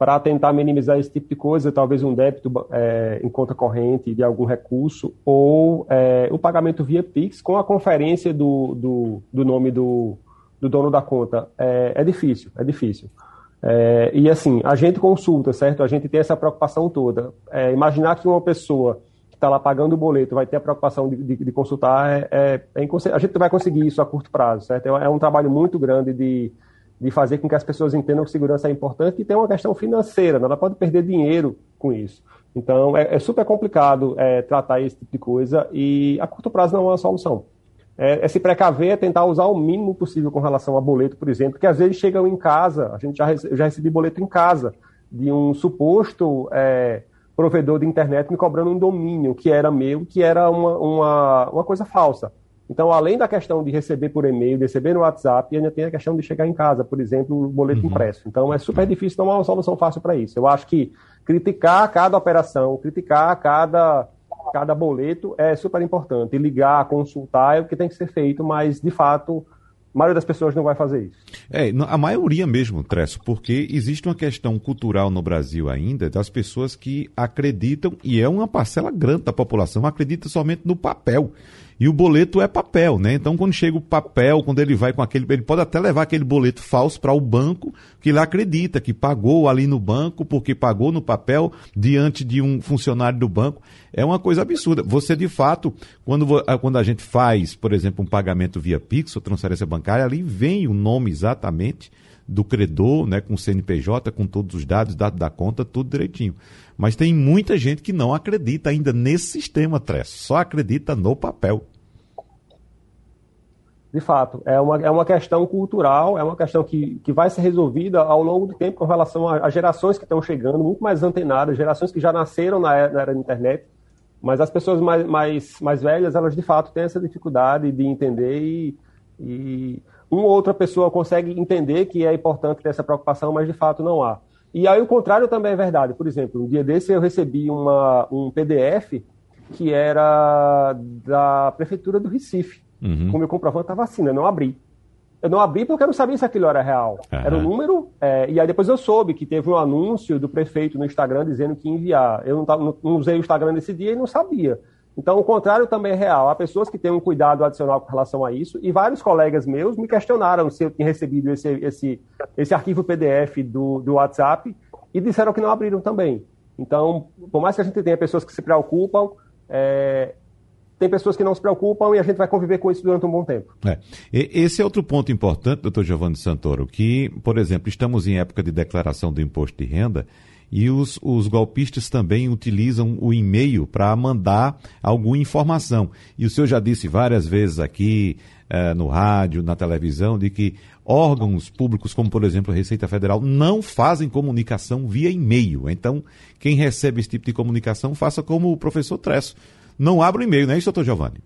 para tentar minimizar esse tipo de coisa, talvez um débito é, em conta corrente de algum recurso ou é, o pagamento via Pix com a conferência do, do, do nome do, do, dono da conta. É, é difícil, é difícil. É, e assim, a gente consulta, certo? A gente tem essa preocupação toda. É, imaginar que uma pessoa está lá pagando o boleto vai ter a preocupação de, de, de consultar, é, é, é a gente vai conseguir isso a curto prazo, certo? É, é um trabalho muito grande de, de fazer com que as pessoas entendam que segurança é importante e tem uma questão financeira, né? ela pode perder dinheiro com isso. Então, é, é super complicado tratar esse tipo de coisa e a curto prazo não é uma solução. É, é, se precaver, é tentar usar o mínimo possível com relação a boleto, por exemplo, que às vezes chegam em casa, a gente já, já recebi boleto em casa, de um suposto é, provedor de internet me cobrando um domínio que era meu, que era uma, uma, uma coisa falsa. Então, além da questão de receber por e-mail, de receber no WhatsApp, ainda tem a questão de chegar em casa, por exemplo, o boleto uhum. impresso. Então, é super difícil tomar uma solução fácil para isso. Eu acho que criticar cada operação, criticar cada, cada boleto é super importante. ligar, consultar é o que tem que ser feito, mas, de fato, a maioria das pessoas não vai fazer isso. É, a maioria mesmo, Tresso, porque existe uma questão cultural no Brasil ainda das pessoas que acreditam, e é uma parcela grande da população, acredita somente no papel. E o boleto é papel, né? Então, quando chega o papel, quando ele vai com aquele. Ele pode até levar aquele boleto falso para o banco, que ele acredita que pagou ali no banco, porque pagou no papel diante de um funcionário do banco. É uma coisa absurda. Você, de fato, quando, quando a gente faz, por exemplo, um pagamento via Pix ou transferência bancária, ali vem o nome exatamente do credor, né, com CNPJ, com todos os dados, dados da conta, tudo direitinho. Mas tem muita gente que não acredita ainda nesse sistema, Tress, só acredita no papel. De fato, é uma, é uma questão cultural, é uma questão que, que vai ser resolvida ao longo do tempo com relação a, gerações que estão chegando, muito mais antenadas, gerações que já nasceram na era, na era da internet, mas as pessoas mais, mais, mais velhas, elas de fato têm essa dificuldade de entender e, e uma ou outra pessoa consegue entender que é importante ter essa preocupação, mas de fato não há. E aí o contrário também é verdade. Por exemplo, um dia desse eu recebi uma, um PDF que era da Prefeitura do Recife, uhum. com meu comprovante da vacina. Eu não abri. Eu não abri porque eu não sabia se aquilo era real. Uhum. Era o um número, é, e aí depois eu soube que teve um anúncio do prefeito no Instagram dizendo que ia enviar. Eu não, não, não usei o Instagram nesse dia e não sabia. Então, o contrário também é real. Há pessoas que têm um cuidado adicional com relação a isso, e vários colegas meus me questionaram se eu tinha recebido esse, esse, esse arquivo PDF do, do WhatsApp e disseram que não abriram também. Então, por mais que a gente tenha pessoas que se preocupam, é, tem pessoas que não se preocupam e a gente vai conviver com isso durante um bom tempo. É. Esse é outro ponto importante, doutor Giovanni Santoro, que, por exemplo, estamos em época de declaração do imposto de renda e os, os golpistas também utilizam o e-mail para mandar alguma informação. E o senhor já disse várias vezes aqui, eh, no rádio, na televisão, de que órgãos públicos, como por exemplo a Receita Federal, não fazem comunicação via e-mail. Então, quem recebe esse tipo de comunicação, faça como o professor Tresso. Não abra o e-mail, não é isso, doutor Giovanni?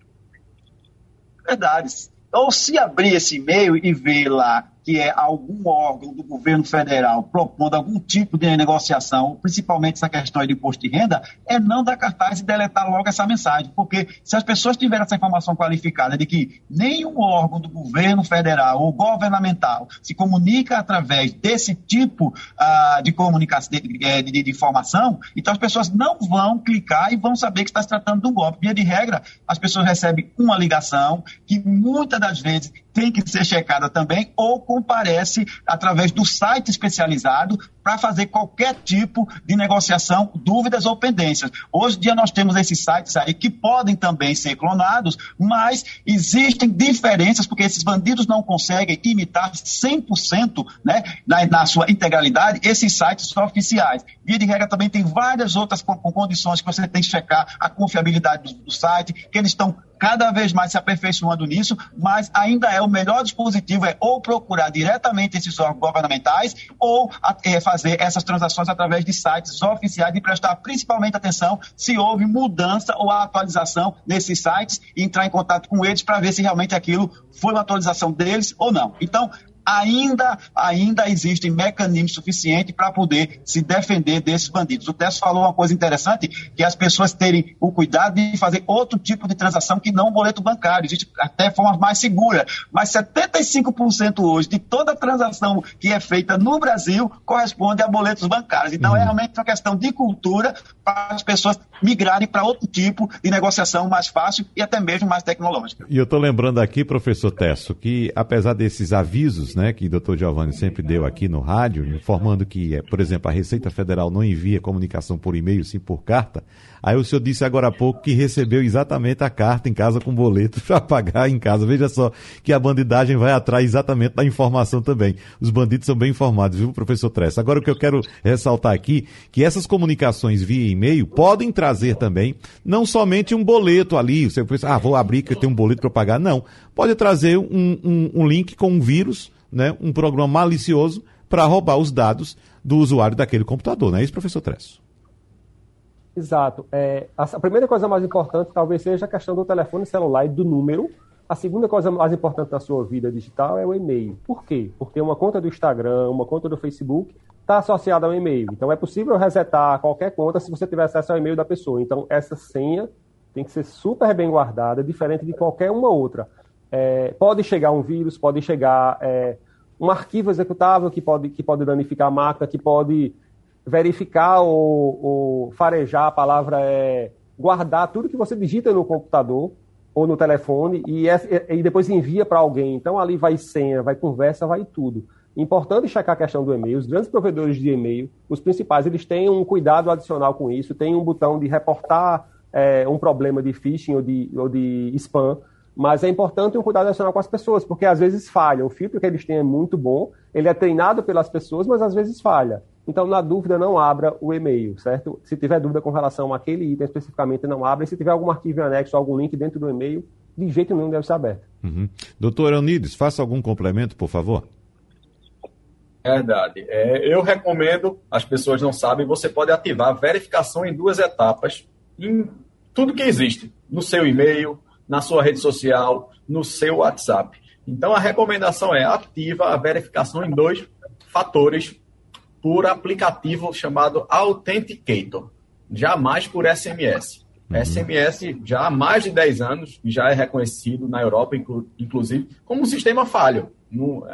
Verdade. Ou se abrir esse e-mail e ver lá que é algum órgão do governo federal propondo algum tipo de negociação, principalmente essa questão de imposto de renda, é não dar cartaz e deletar logo essa mensagem. Porque se as pessoas tiverem essa informação qualificada de que nenhum órgão do governo federal ou governamental se comunica através desse tipo uh, de comunicação, de, de, de, informação, então as pessoas não vão clicar e vão saber que está se tratando de um golpe. Via de regra, as pessoas recebem uma ligação que muitas das vezes tem que ser checada também ou comparece através do site especializado para fazer qualquer tipo de negociação, dúvidas ou pendências. Hoje em dia nós temos esses sites aí que podem também ser clonados, mas existem diferenças porque esses bandidos não conseguem imitar 100% né, na, na sua integralidade esses sites oficiais. Via de regra também tem várias outras condições que você tem que checar a confiabilidade do, do site, que eles estão cada vez mais se aperfeiçoando nisso, mas ainda é o melhor dispositivo é ou procurar diretamente esses órgãos governamentais ou é, fazer essas transações através de sites oficiais e prestar principalmente atenção se houve mudança ou atualização nesses sites e entrar em contato com eles para ver se realmente aquilo foi uma atualização deles ou não. Então, ainda, ainda existem mecanismos suficientes para poder se defender desses bandidos. O Tess falou uma coisa interessante, que as pessoas terem o cuidado de fazer outro tipo de transação que não o boleto bancário. Existe até formas mais seguras. Mas 75% hoje de toda transação que é feita no Brasil corresponde a boletos bancários. Então, é uhum. é realmente uma questão de cultura para as pessoas migrarem para outro tipo de negociação mais fácil e até mesmo mais tecnológica. E eu estou lembrando aqui, professor Tesso, que apesar desses avisos né, que o doutor Giovanni sempre deu aqui no rádio, informando que, por exemplo, a Receita Federal não envia comunicação por e-mail, sim por carta, Aí o senhor disse agora há pouco que recebeu exatamente a carta em casa com boleto para pagar em casa. Veja só que a bandidagem vai atrás exatamente da informação também. Os bandidos são bem informados, viu, professor Tressa? Agora o que eu quero ressaltar aqui, que essas comunicações via e-mail podem trazer também, não somente um boleto ali, você pensa, ah, vou abrir que tem um boleto para pagar. Não. Pode trazer um, um, um link com um vírus, né, um programa malicioso para roubar os dados do usuário daquele computador, não é isso, professor Tresso? Exato. É, a, primeira coisa mais importante talvez seja a questão do telefone celular e do número. A segunda coisa mais importante na sua vida digital é o e-mail. Por quê? Porque uma conta do Instagram, uma conta do Facebook está associada ao e-mail. Então é possível resetar qualquer conta se você tiver acesso ao e-mail da pessoa. Então essa senha tem que ser super bem guardada, diferente de qualquer uma outra. É, pode chegar um vírus, pode chegar é, um arquivo executável que pode, que pode danificar a máquina, que pode verificar ou, ou farejar, a palavra é guardar tudo que você digita no computador ou no telefone e, é, e depois envia para alguém. Então ali vai senha, vai conversa, vai tudo. Importante checar a questão do e-mail. Os grandes provedores de e-mail, os principais, eles têm um cuidado adicional com isso, tem um botão de reportar é, um problema de phishing ou de, ou de spam, mas é importante um cuidado adicional com as pessoas, porque às vezes falha. O filtro que eles têm é muito bom, ele é treinado pelas pessoas, mas às vezes falha. Então, na dúvida, não abra o e-mail, certo? Se tiver dúvida com relação àquele item especificamente, não abra. E se tiver algum arquivo em anexo, algum link dentro do e-mail, de jeito nenhum deve ser aberto. Uhum. Doutor Eunides, faça algum complemento, por favor. Verdade. É, eu recomendo, as pessoas não sabem, você pode ativar a verificação em duas etapas em tudo que existe, no seu e-mail, na sua rede social, no seu WhatsApp. Então a recomendação é ativa a verificação em dois fatores por aplicativo chamado Authenticator, jamais por SMS. Uhum. SMS já há mais de 10 anos já é reconhecido na Europa, inclu, inclusive, como um sistema falho. No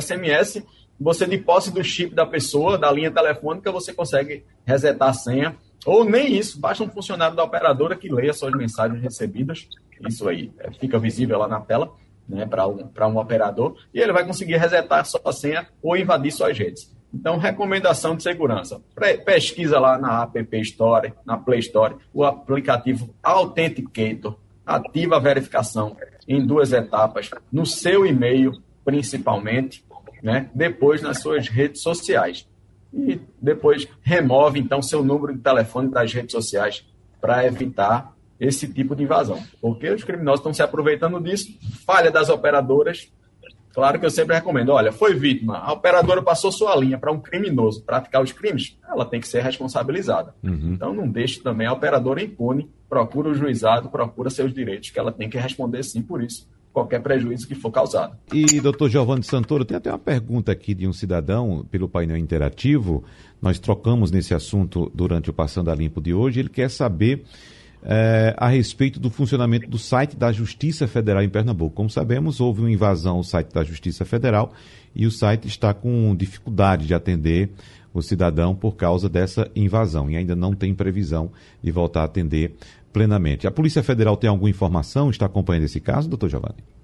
SMS, você de posse do chip da pessoa, da linha telefônica, você consegue resetar a senha. Ou nem isso, basta um funcionário da operadora que leia suas mensagens recebidas. Isso aí é, fica visível lá na tela, né, para um, um operador, e ele vai conseguir resetar sua senha ou invadir suas redes. Então, recomendação de segurança. Pesquisa lá na App Store, na Play Store, o aplicativo Authenticator. Ativa a verificação em duas etapas, no seu e-mail, principalmente, né? depois nas suas redes sociais. E depois remove, então, seu número de telefone das redes sociais para evitar esse tipo de invasão. Porque os criminosos estão se aproveitando disso, falha das operadoras Claro que eu sempre recomendo, olha, foi vítima, a operadora passou sua linha para um criminoso praticar os crimes, ela tem que ser responsabilizada. Uhum. Então não deixe também a operadora impune, procura o juizado, procura seus direitos, que ela tem que responder sim por isso, qualquer prejuízo que for causado. E, doutor Giovanni Santoro, tem até uma pergunta aqui de um cidadão pelo painel interativo, nós trocamos nesse assunto durante o Passando a Limpo de hoje, ele quer saber é, a respeito do funcionamento do site da Justiça Federal em Pernambuco. Como sabemos, houve uma invasão ao site da Justiça Federal e o site está com dificuldade de atender o cidadão por causa dessa invasão e ainda não tem previsão de voltar a atender plenamente. A Polícia Federal tem alguma informação? Está acompanhando esse caso, doutor Giovanni?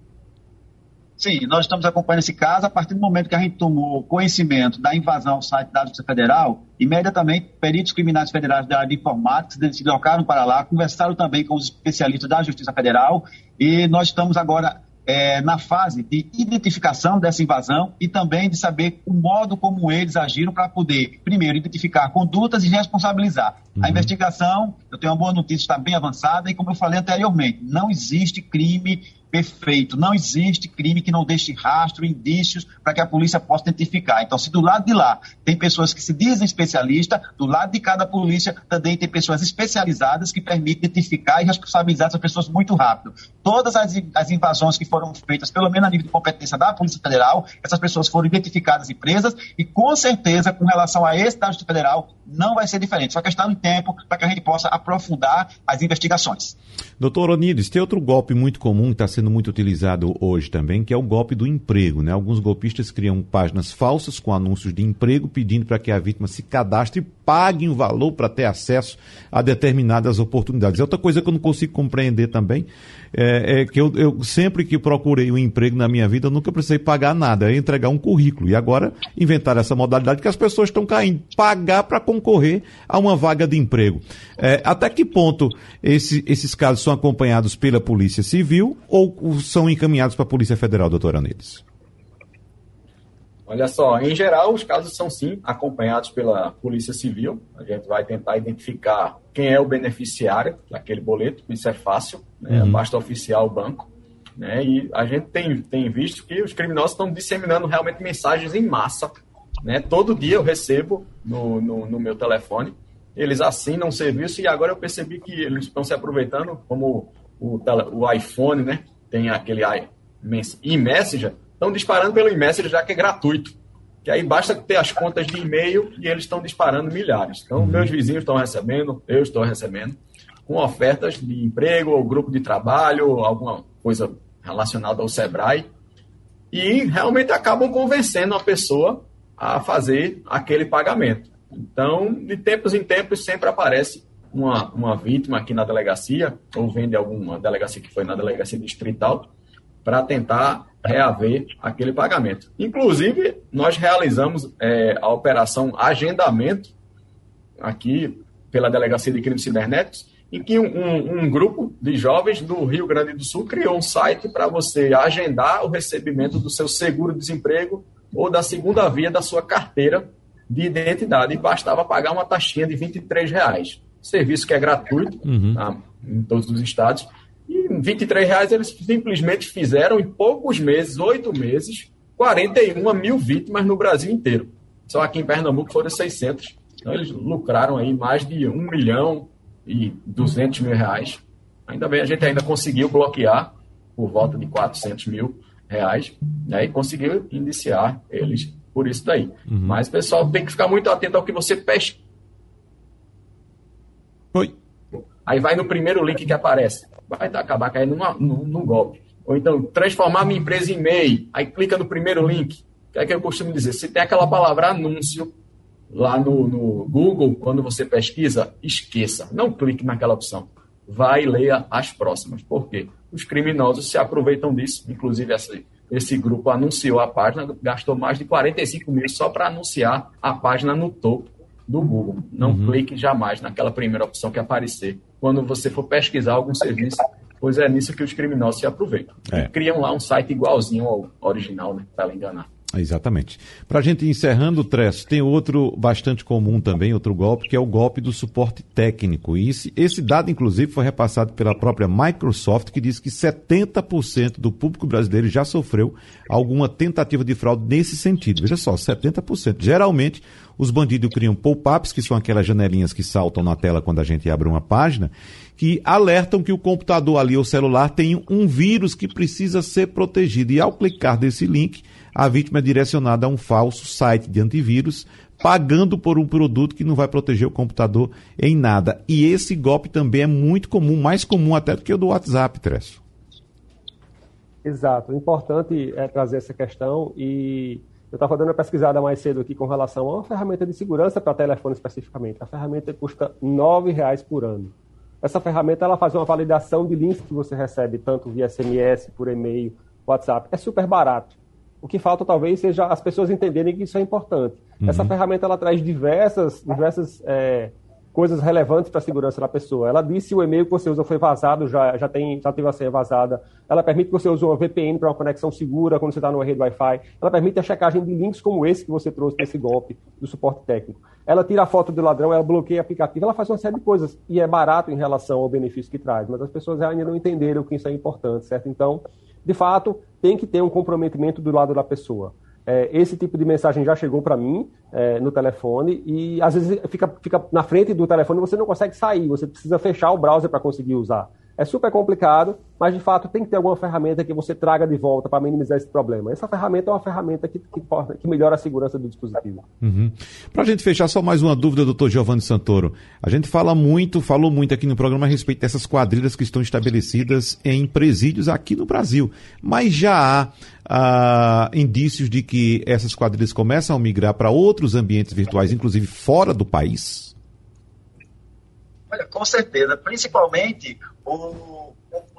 Sim, nós estamos acompanhando esse caso. A partir do momento que a gente tomou conhecimento da invasão ao site da Justiça Federal, imediatamente peritos criminais federais da área de informática se deslocaram para lá, conversaram também com os especialistas da Justiça Federal e nós estamos agora é, na fase de identificação dessa invasão e também de saber o modo como eles agiram para poder, primeiro, identificar condutas e responsabilizar. Uhum. A investigação, eu tenho uma boa notícia, está bem avançada e, como eu falei anteriormente, não existe crime perfeito. Não existe crime que não deixe rastro, indícios para que a polícia possa identificar. Então, se do lado de lá tem pessoas que se dizem especialistas, do lado de cada polícia também tem pessoas especializadas que permitem identificar e responsabilizar essas pessoas muito rápido. Todas as, as invasões que foram feitas, pelo menos a nível de competência da Polícia Federal, essas pessoas foram identificadas e presas e, com certeza, com relação a esse da Justiça Federal, não vai ser diferente. Só questão de tempo para que a gente possa aprofundar as investigações. Doutor Onides, tem outro golpe muito comum que está sendo muito utilizado hoje também, que é o golpe do emprego. Né? Alguns golpistas criam páginas falsas com anúncios de emprego pedindo para que a vítima se cadastre e pague um valor para ter acesso a determinadas oportunidades. Outra coisa que eu não consigo compreender também é, é que eu, eu, sempre que procurei um emprego na minha vida, eu nunca precisei pagar nada, é entregar um currículo. E agora inventaram essa modalidade que as pessoas estão caindo, pagar para concorrer a uma vaga de emprego. É, até que ponto esse, esses casos são acompanhados pela Polícia Civil ou são encaminhados para a Polícia Federal, doutora Nedes? Olha só, em geral, os casos são sim acompanhados pela Polícia Civil. A gente vai tentar identificar quem é o beneficiário daquele boleto, isso é fácil, né? uhum. basta oficiar o banco. Né? E a gente tem, tem visto que os criminosos estão disseminando realmente mensagens em massa. Né? Todo dia eu recebo no, no, no meu telefone, eles assinam o serviço e agora eu percebi que eles estão se aproveitando, como o, o iPhone, né? tem aquele e-messenger, estão disparando pelo e-mail já que é gratuito. Que aí basta ter as contas de e-mail e eles estão disparando milhares. Então, uhum. meus vizinhos estão recebendo, eu estou recebendo, com ofertas de emprego, ou grupo de trabalho, alguma coisa relacionada ao Sebrae. E realmente acabam convencendo a pessoa a fazer aquele pagamento. Então, de tempos em tempos, sempre aparece uma, uma vítima aqui na delegacia, ou vem de alguma delegacia que foi na delegacia distrital, para tentar reaver aquele pagamento. Inclusive, nós realizamos é, a operação agendamento aqui pela Delegacia de Crimes Cibernéticos, em que um, um, grupo de jovens do Rio Grande do Sul criou um site para você agendar o recebimento do seu seguro-desemprego ou da segunda via da sua carteira de identidade. E bastava pagar uma taxinha de R$ reais. Serviço que é gratuito uhum. tá, em todos os estados. E 23 reais eles simplesmente fizeram em poucos meses, oito meses, 41 mil vítimas no Brasil inteiro. Só aqui em Pernambuco foram 600. Então eles lucraram aí mais de 1 milhão e 200 mil reais. Ainda bem, a gente ainda conseguiu bloquear por volta de 400 mil reais, né, e conseguiu indiciar eles por isso daí. Uhum. Mas, pessoal, tem que ficar muito atento ao que você pesca. Oi. Aí vai no primeiro link que aparece. Vai acabar caindo no, no golpe. Ou então, transformar minha empresa em MEI. Aí clica no primeiro link. O que é que eu costumo dizer? Se tem aquela palavra anúncio lá no, no Google, quando você pesquisa, esqueça. Não clique naquela opção. Vai e leia as próximas. Por quê? Os criminosos se aproveitam disso. Inclusive, esse grupo anunciou a página, gastou mais de 45 mil só para anunciar a página no topo do Google. Não uhum. clique jamais naquela primeira opção que aparecer. Quando você for pesquisar algum serviço, pois é nisso que os criminosos se aproveitam. É. Criam lá um site igualzinho ao original, né, para enganar. Exatamente. Para a gente encerrando o trecho, tem outro bastante comum também, outro golpe, que é o golpe do suporte técnico. E esse, esse dado, inclusive, foi repassado pela própria Microsoft, que diz que 70% do público brasileiro já sofreu alguma tentativa de fraude nesse sentido. Veja só, 70%. Geralmente, os bandidos criam pop-ups, que são aquelas janelinhas que saltam na tela quando a gente abre uma página, que alertam que o computador ali ou celular tem um vírus que precisa ser protegido. E ao clicar desse link, a vítima é direcionada a um falso site de antivírus, pagando por um produto que não vai proteger o computador em nada. E esse golpe também é muito comum, mais comum até do que o do WhatsApp, Tresso. Exato. O importante é trazer essa questão e eu estava dando uma pesquisada mais cedo aqui com relação a uma ferramenta de segurança para telefone especificamente. A ferramenta custa R$ reais por ano. Essa ferramenta ela faz uma validação de links que você recebe tanto via SMS, por e-mail, WhatsApp. É super barato. O que falta talvez seja as pessoas entenderem que isso é importante. Uhum. Essa ferramenta ela traz diversas, diversas é, coisas relevantes para a segurança da pessoa. Ela diz se o e-mail que você usa foi vazado, já, já, tem, já teve a senha vazada. Ela permite que você use uma VPN para uma conexão segura quando você está numa rede Wi-Fi. Ela permite a checagem de links como esse que você trouxe nesse golpe do suporte técnico. Ela tira a foto do ladrão, ela bloqueia o aplicativo, ela faz uma série de coisas. E é barato em relação ao benefício que traz. Mas as pessoas ainda não entenderam que isso é importante, certo? Então, de fato, tem que ter um comprometimento do lado da pessoa. É, esse tipo de mensagem já chegou para mim é, no telefone e às vezes fica, fica na frente do telefone você não consegue sair, você precisa fechar o browser para conseguir usar. É super complicado, mas de fato tem que ter alguma ferramenta que você traga de volta para minimizar esse problema. Essa ferramenta é uma ferramenta que, que, que melhora a segurança do dispositivo. Uhum. Para a gente fechar, só mais uma dúvida, doutor Giovanni Santoro. A gente fala muito, falou muito aqui no programa a respeito dessas quadrilhas que estão estabelecidas em presídios aqui no Brasil. Mas já há ah, indícios de que essas quadrilhas começam a migrar para outros ambientes virtuais, inclusive fora do país? Olha, com certeza, principalmente o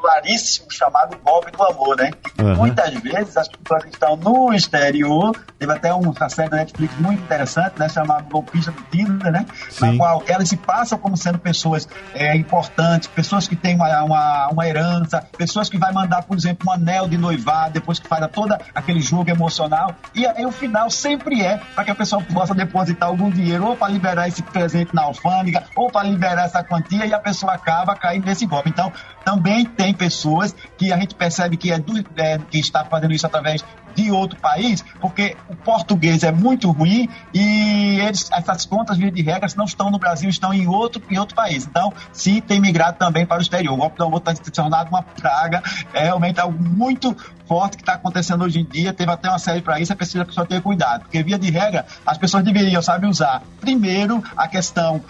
popularíssimo chamado golpe do amor, né? Uhum. Muitas vezes as pessoas estão no exterior, teve até uma série da Netflix muito interessante, né? Chamada Golpista do Tinder, né? Sim. Na qual elas se passam como sendo pessoas é, importantes, pessoas que têm uma, uma, uma herança, pessoas que vai mandar, por exemplo, um anel de noivado, depois que faz todo aquele jogo emocional. E aí o final sempre é para que a pessoa possa depositar algum dinheiro, ou para liberar esse presente na alfândega, ou para liberar essa quantia, e a pessoa acaba caindo nesse golpe. Então, também tem pessoas que a gente percebe que, é, do, é que está fazendo isso através de outro país, porque o português é muito ruim e eles, essas contas, via de regras, não estão no Brasil, estão em outro, em outro país. Então, sim, tem migrado também para o exterior. O golpe do amor está se uma praga, é realmente algo muito forte que está acontecendo hoje em dia. Teve até uma série para isso, é preciso a pessoa ter cuidado, porque, via de regra, as pessoas deveriam saber usar, primeiro, a questão.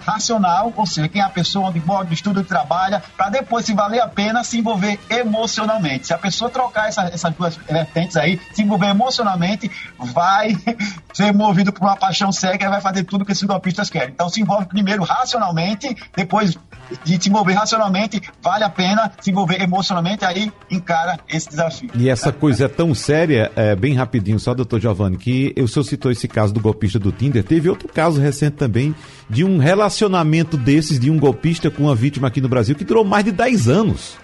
Racional, ou seja, quem é a pessoa onde mora, estuda trabalha, para depois, se valer a pena, se envolver emocionalmente. Se a pessoa trocar essa, essas duas vertentes aí, se envolver emocionalmente, vai ser movido por uma paixão cega e vai fazer tudo que esses golpistas querem. Então, se envolve primeiro racionalmente, depois de se envolver racionalmente, vale a pena se envolver emocionalmente, aí encara esse desafio. E essa coisa é tão séria, é, bem rapidinho, só, doutor Giovanni, que o senhor citou esse caso do golpista do Tinder, teve outro caso recente também de um relacionamento desses de um golpista com uma vítima aqui no Brasil que durou mais de 10 anos.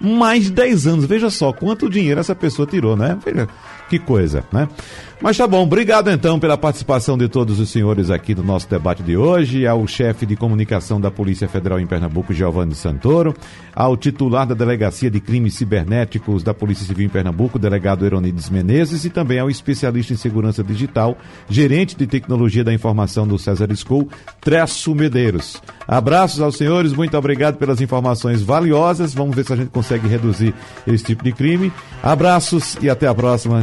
Mais de 10 anos. Veja só quanto dinheiro essa pessoa tirou, né? Veja que coisa, né? Mas tá bom, obrigado então pela participação de todos os senhores aqui no nosso debate de hoje, ao chefe de comunicação da Polícia Federal em Pernambuco, Giovanni Santoro, ao titular da Delegacia de Crimes Cibernéticos da Polícia Civil em Pernambuco, delegado Eronides Menezes, e também ao especialista em segurança digital, gerente de tecnologia da informação do César School, Tresso Medeiros. Abraços aos senhores, muito obrigado pelas informações valiosas. Vamos ver se a gente consegue reduzir esse tipo de crime. Abraços e até a próxima.